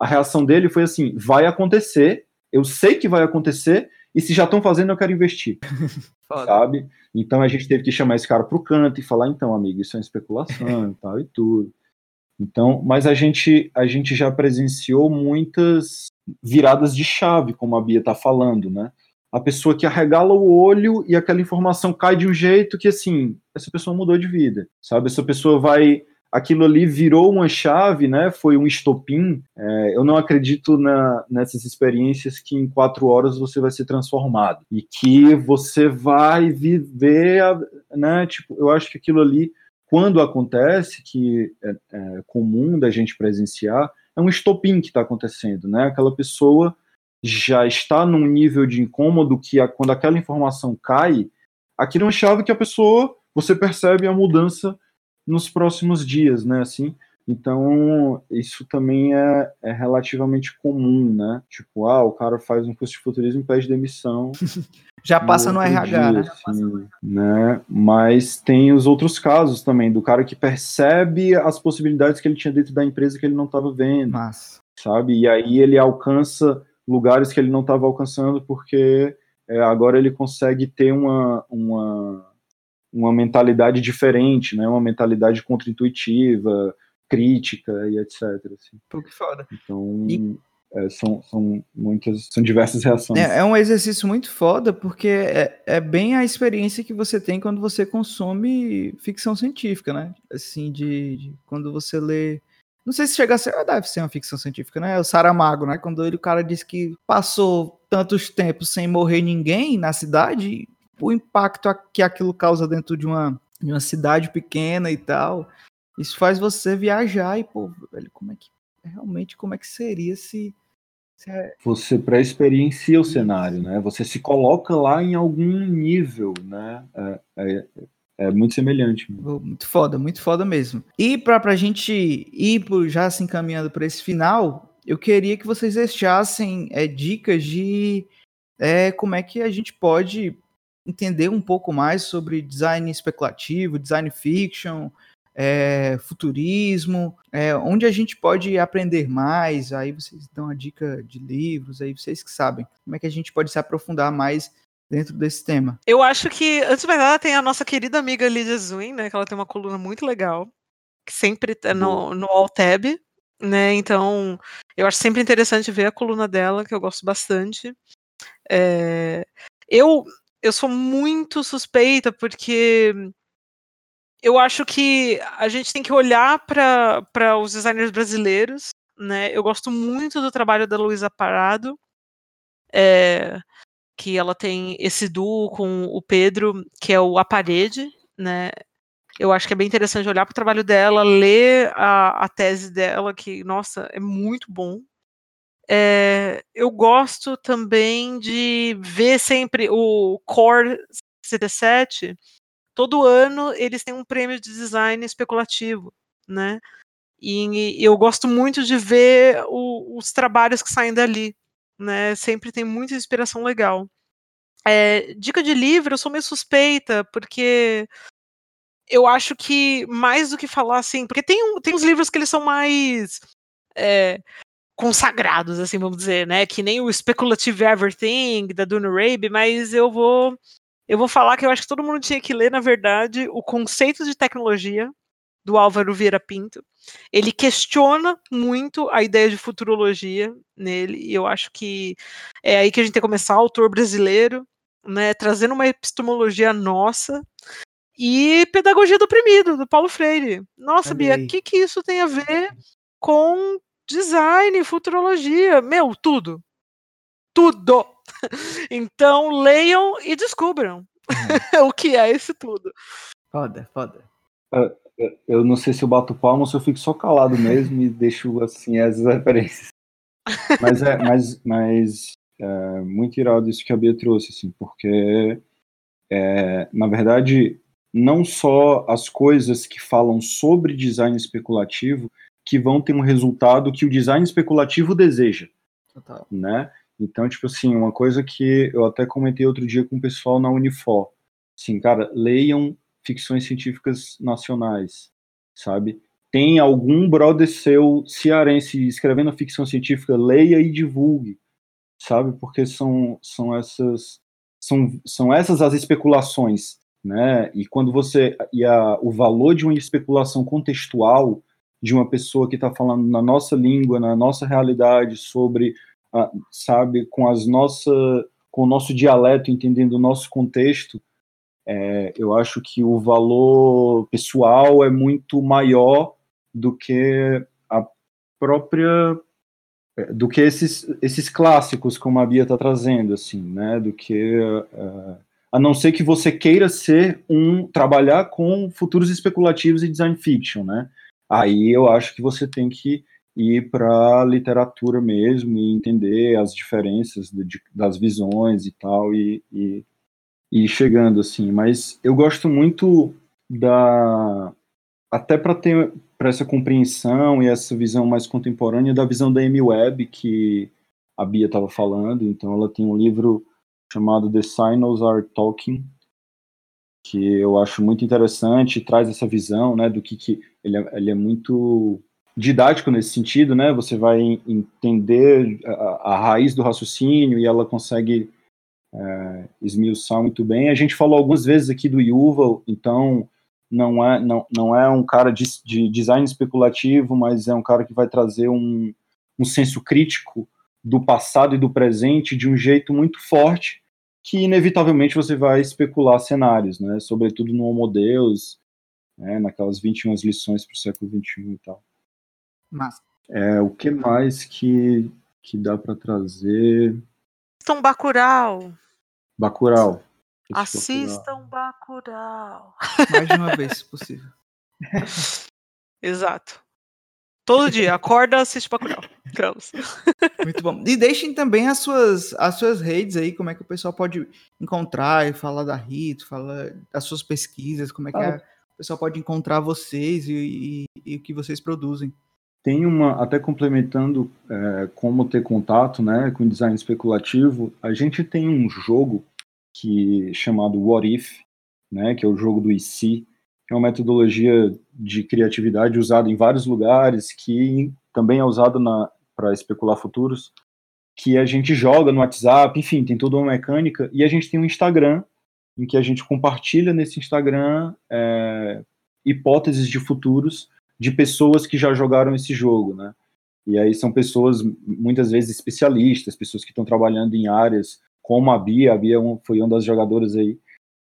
a reação dele foi assim: vai acontecer, eu sei que vai acontecer, e se já estão fazendo, eu quero investir. sabe? Então a gente teve que chamar esse cara para o canto e falar: então, amigo, isso é especulação e tal e tudo. Então, mas a gente, a gente já presenciou muitas viradas de chave, como a Bia está falando, né? A pessoa que arregala o olho e aquela informação cai de um jeito que, assim, essa pessoa mudou de vida, sabe? Essa pessoa vai aquilo ali virou uma chave, né? Foi um estopim. É, eu não acredito na, nessas experiências que em quatro horas você vai ser transformado e que você vai viver, né? Tipo, eu acho que aquilo ali, quando acontece, que é, é comum da gente presenciar, é um estopim que está acontecendo, né? Aquela pessoa já está num nível de incômodo que a, quando aquela informação cai, aquilo é uma chave que a pessoa você percebe a mudança nos próximos dias, né? Assim, então isso também é, é relativamente comum, né? Tipo, ah, o cara faz um curso de futurismo e pede demissão. Já passa no, no RH, dia, né? Assim, né? Mas tem os outros casos também, do cara que percebe as possibilidades que ele tinha dentro da empresa que ele não estava vendo. Mas... Sabe? E aí ele alcança lugares que ele não estava alcançando porque é, agora ele consegue ter uma, uma uma mentalidade diferente, né? Uma mentalidade contra-intuitiva, crítica e etc. Assim. Pô, que foda. Então, e... é, são, são muitas, são diversas reações. É, é um exercício muito foda, porque é, é bem a experiência que você tem quando você consome ficção científica, né? Assim, de, de quando você lê não sei se chega a ser, ah, deve ser uma ficção científica, né? O Saramago, né? Quando ele, o cara disse que passou tantos tempos sem morrer ninguém na cidade, o impacto que aquilo causa dentro de uma, de uma cidade pequena e tal. Isso faz você viajar e, pô, velho, como é que realmente como é que seria se, se é... você pré-experiencia o cenário, né? Você se coloca lá em algum nível, né? É, é, é muito semelhante. Muito foda, muito foda mesmo. E para a gente ir já se encaminhando para esse final, eu queria que vocês deixassem é, dicas de é, como é que a gente pode entender um pouco mais sobre design especulativo, design fiction, é, futurismo, é, onde a gente pode aprender mais. Aí vocês dão a dica de livros, aí vocês que sabem como é que a gente pode se aprofundar mais dentro desse tema? Eu acho que, antes de mais nada, tem a nossa querida amiga Lídia Zwin, né? Que ela tem uma coluna muito legal, que sempre tá no, no Altab, né? Então, eu acho sempre interessante ver a coluna dela, que eu gosto bastante. É, eu, eu sou muito suspeita, porque eu acho que a gente tem que olhar para os designers brasileiros, né? Eu gosto muito do trabalho da Luísa Parado, é, que ela tem esse duo com o Pedro, que é o A Parede, né? Eu acho que é bem interessante olhar para o trabalho dela, ler a, a tese dela, que, nossa, é muito bom. É, eu gosto também de ver sempre o Core 77, todo ano eles têm um prêmio de design especulativo, né? E, e eu gosto muito de ver o, os trabalhos que saem dali, né? Sempre tem muita inspiração legal. É, dica de livro, eu sou meio suspeita, porque eu acho que mais do que falar assim, porque tem, tem uns livros que eles são mais é, consagrados, assim, vamos dizer, né? Que nem o Speculative Everything da Duna Rabe, mas eu vou eu vou falar que eu acho que todo mundo tinha que ler, na verdade, o conceito de tecnologia do Álvaro Vieira Pinto. Ele questiona muito a ideia de futurologia nele, e eu acho que é aí que a gente tem que começar, autor brasileiro, né, trazendo uma epistemologia nossa, e Pedagogia do Oprimido, do Paulo Freire. Nossa, Bia, o que, que isso tem a ver com design, futurologia? Meu, tudo. Tudo! então leiam e descubram uhum. o que é esse tudo. Foda, foda. Uh, eu não sei se eu bato palma ou se eu fico só calado mesmo e deixo assim as referências. Mas é, mas, mas é muito irado isso que a Bia trouxe, assim, porque é, na verdade não só as coisas que falam sobre design especulativo que vão ter um resultado que o design especulativo deseja, Total. né? Então, tipo assim, uma coisa que eu até comentei outro dia com o pessoal na Unifor, assim, cara, leiam ficções científicas nacionais, sabe? Tem algum brother seu cearense escrevendo ficção científica, leia e divulgue, sabe? Porque são, são essas são, são essas as especulações, né? E quando você e a, o valor de uma especulação contextual de uma pessoa que está falando na nossa língua, na nossa realidade sobre sabe, com as nossa, com o nosso dialeto, entendendo o nosso contexto, é, eu acho que o valor pessoal é muito maior do que a própria é, do que esses, esses clássicos como a Bia está trazendo assim né do que uh, a não ser que você queira ser um trabalhar com futuros especulativos e design fiction né aí eu acho que você tem que ir para a literatura mesmo e entender as diferenças de, de, das visões e tal e, e, e, chegando assim. Mas eu gosto muito da até para ter para essa compreensão e essa visão mais contemporânea da visão da Amy Webb que a Bia estava falando. Então ela tem um livro chamado The Signals Are Talking que eu acho muito interessante traz essa visão né do que, que ele, é, ele é muito didático nesse sentido, né? Você vai entender a, a raiz do raciocínio e ela consegue é, esmiuçar muito bem. A gente falou algumas vezes aqui do Yuval, então não é, não, não é um cara de, de design especulativo, mas é um cara que vai trazer um, um senso crítico do passado e do presente de um jeito muito forte, que inevitavelmente você vai especular cenários, né? Sobretudo no Homo Deus, né? naquelas 21 lições para o século XXI e tal. Massa. É, o que mais que, que dá para trazer? Assistam Bacurau. Bacurau. Assistam Bacurau. Mais de uma vez, se possível. Exato. Todo dia, acorda, assiste Bacurau. Vamos. Muito bom. E deixem também as suas, as suas redes aí, como é que o pessoal pode encontrar e falar da Rito, falar das suas pesquisas, como é que ah. é, o pessoal pode encontrar vocês e, e, e o que vocês produzem. Tem uma, até complementando é, como ter contato né, com design especulativo, a gente tem um jogo que chamado What If, né, que é o jogo do IC, é uma metodologia de criatividade usada em vários lugares, que também é usada para especular futuros, que a gente joga no WhatsApp, enfim, tem toda uma mecânica. E a gente tem um Instagram, em que a gente compartilha nesse Instagram é, hipóteses de futuros de pessoas que já jogaram esse jogo, né? E aí são pessoas, muitas vezes, especialistas, pessoas que estão trabalhando em áreas como a Bia, a Bia é foi uma das jogadoras aí,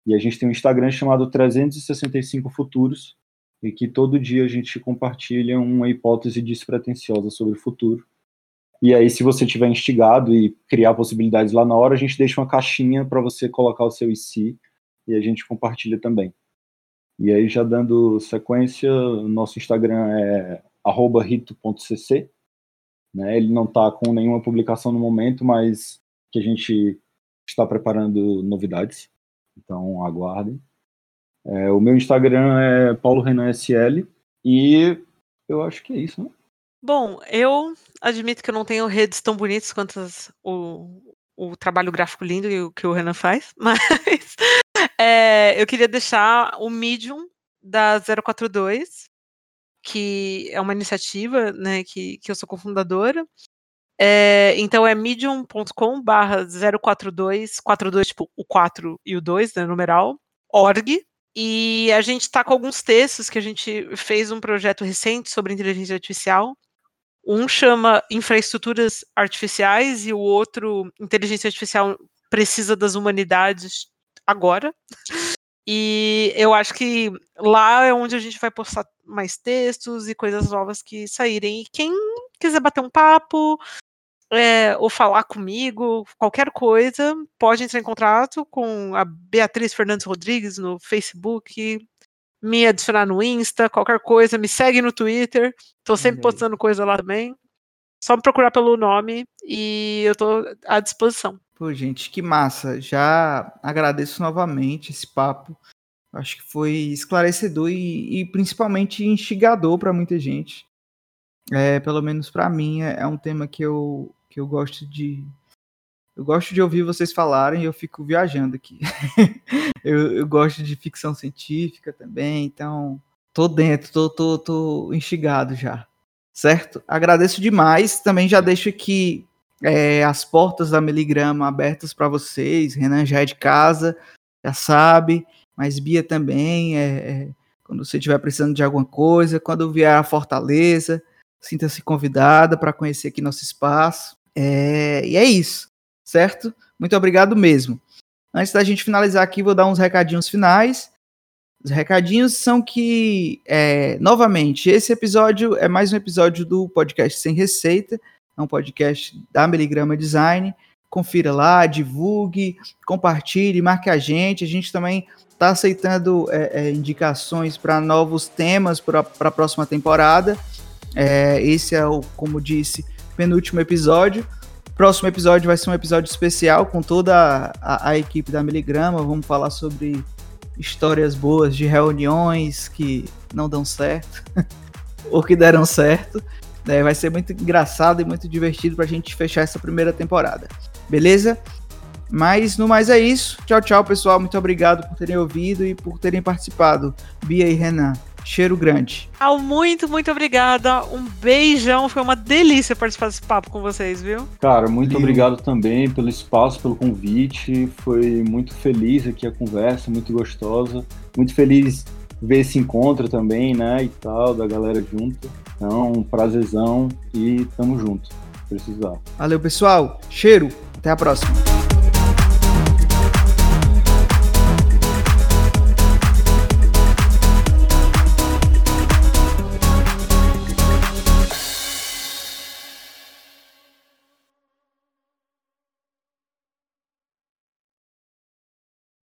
e a gente tem um Instagram chamado 365 Futuros, e que todo dia a gente compartilha uma hipótese despretensiosa sobre o futuro. E aí, se você tiver instigado e criar possibilidades lá na hora, a gente deixa uma caixinha para você colocar o seu IC e a gente compartilha também. E aí, já dando sequência, nosso Instagram é rito.cc. Né? Ele não está com nenhuma publicação no momento, mas que a gente está preparando novidades. Então, aguardem. É, o meu Instagram é Paulo Renan SL. E eu acho que é isso, né? Bom, eu admito que eu não tenho redes tão bonitas quanto as, o, o trabalho gráfico lindo que o Renan faz, mas é, eu queria deixar o Medium da 042, que é uma iniciativa né, que, que eu sou cofundadora. É, então é medium.com barra 042, 42, tipo o 4 e o 2, né, numeral, org. E a gente está com alguns textos que a gente fez um projeto recente sobre inteligência artificial. Um chama Infraestruturas Artificiais e o outro Inteligência Artificial Precisa das Humanidades Agora. E eu acho que lá é onde a gente vai postar mais textos e coisas novas que saírem. E quem quiser bater um papo, é, ou falar comigo, qualquer coisa, pode entrar em contato com a Beatriz Fernandes Rodrigues no Facebook, me adicionar no Insta, qualquer coisa, me segue no Twitter, tô sempre uhum. postando coisa lá também. Só me procurar pelo nome e eu tô à disposição. Pô, gente, que massa. Já agradeço novamente esse papo. Acho que foi esclarecedor e, e principalmente instigador para muita gente. É, pelo menos para mim, é, é um tema que eu, que eu gosto de eu gosto de ouvir vocês falarem e eu fico viajando aqui. eu, eu, gosto de ficção científica também, então tô dentro, tô, tô, tô instigado já. Certo? Agradeço demais. Também já deixo aqui é, as portas da Miligrama abertas para vocês. Renan já é de casa, já sabe, mas Bia também. É, é, quando você estiver precisando de alguma coisa, quando vier a Fortaleza, sinta-se convidada para conhecer aqui nosso espaço. É, e é isso, certo? Muito obrigado mesmo. Antes da gente finalizar aqui, vou dar uns recadinhos finais. Os recadinhos são que, é, novamente, esse episódio é mais um episódio do podcast Sem Receita, é um podcast da Miligrama Design. Confira lá, divulgue, compartilhe, marque a gente. A gente também está aceitando é, é, indicações para novos temas para a próxima temporada. É, esse é o, como disse, penúltimo episódio. Próximo episódio vai ser um episódio especial com toda a, a equipe da Miligrama. Vamos falar sobre histórias boas de reuniões que não dão certo ou que deram certo. É, vai ser muito engraçado e muito divertido para a gente fechar essa primeira temporada. Beleza? Mas no mais é isso. Tchau, tchau, pessoal. Muito obrigado por terem ouvido e por terem participado. Bia e Renan. Cheiro grande. Al, muito, muito obrigada. Um beijão. Foi uma delícia participar desse papo com vocês, viu? Cara, muito Viu? obrigado também pelo espaço, pelo convite. Foi muito feliz aqui a conversa, muito gostosa. Muito feliz ver esse encontro também, né? E tal, da galera junto. Então, um prazerzão e tamo junto. Precisar. Valeu, pessoal. Cheiro. Até a próxima.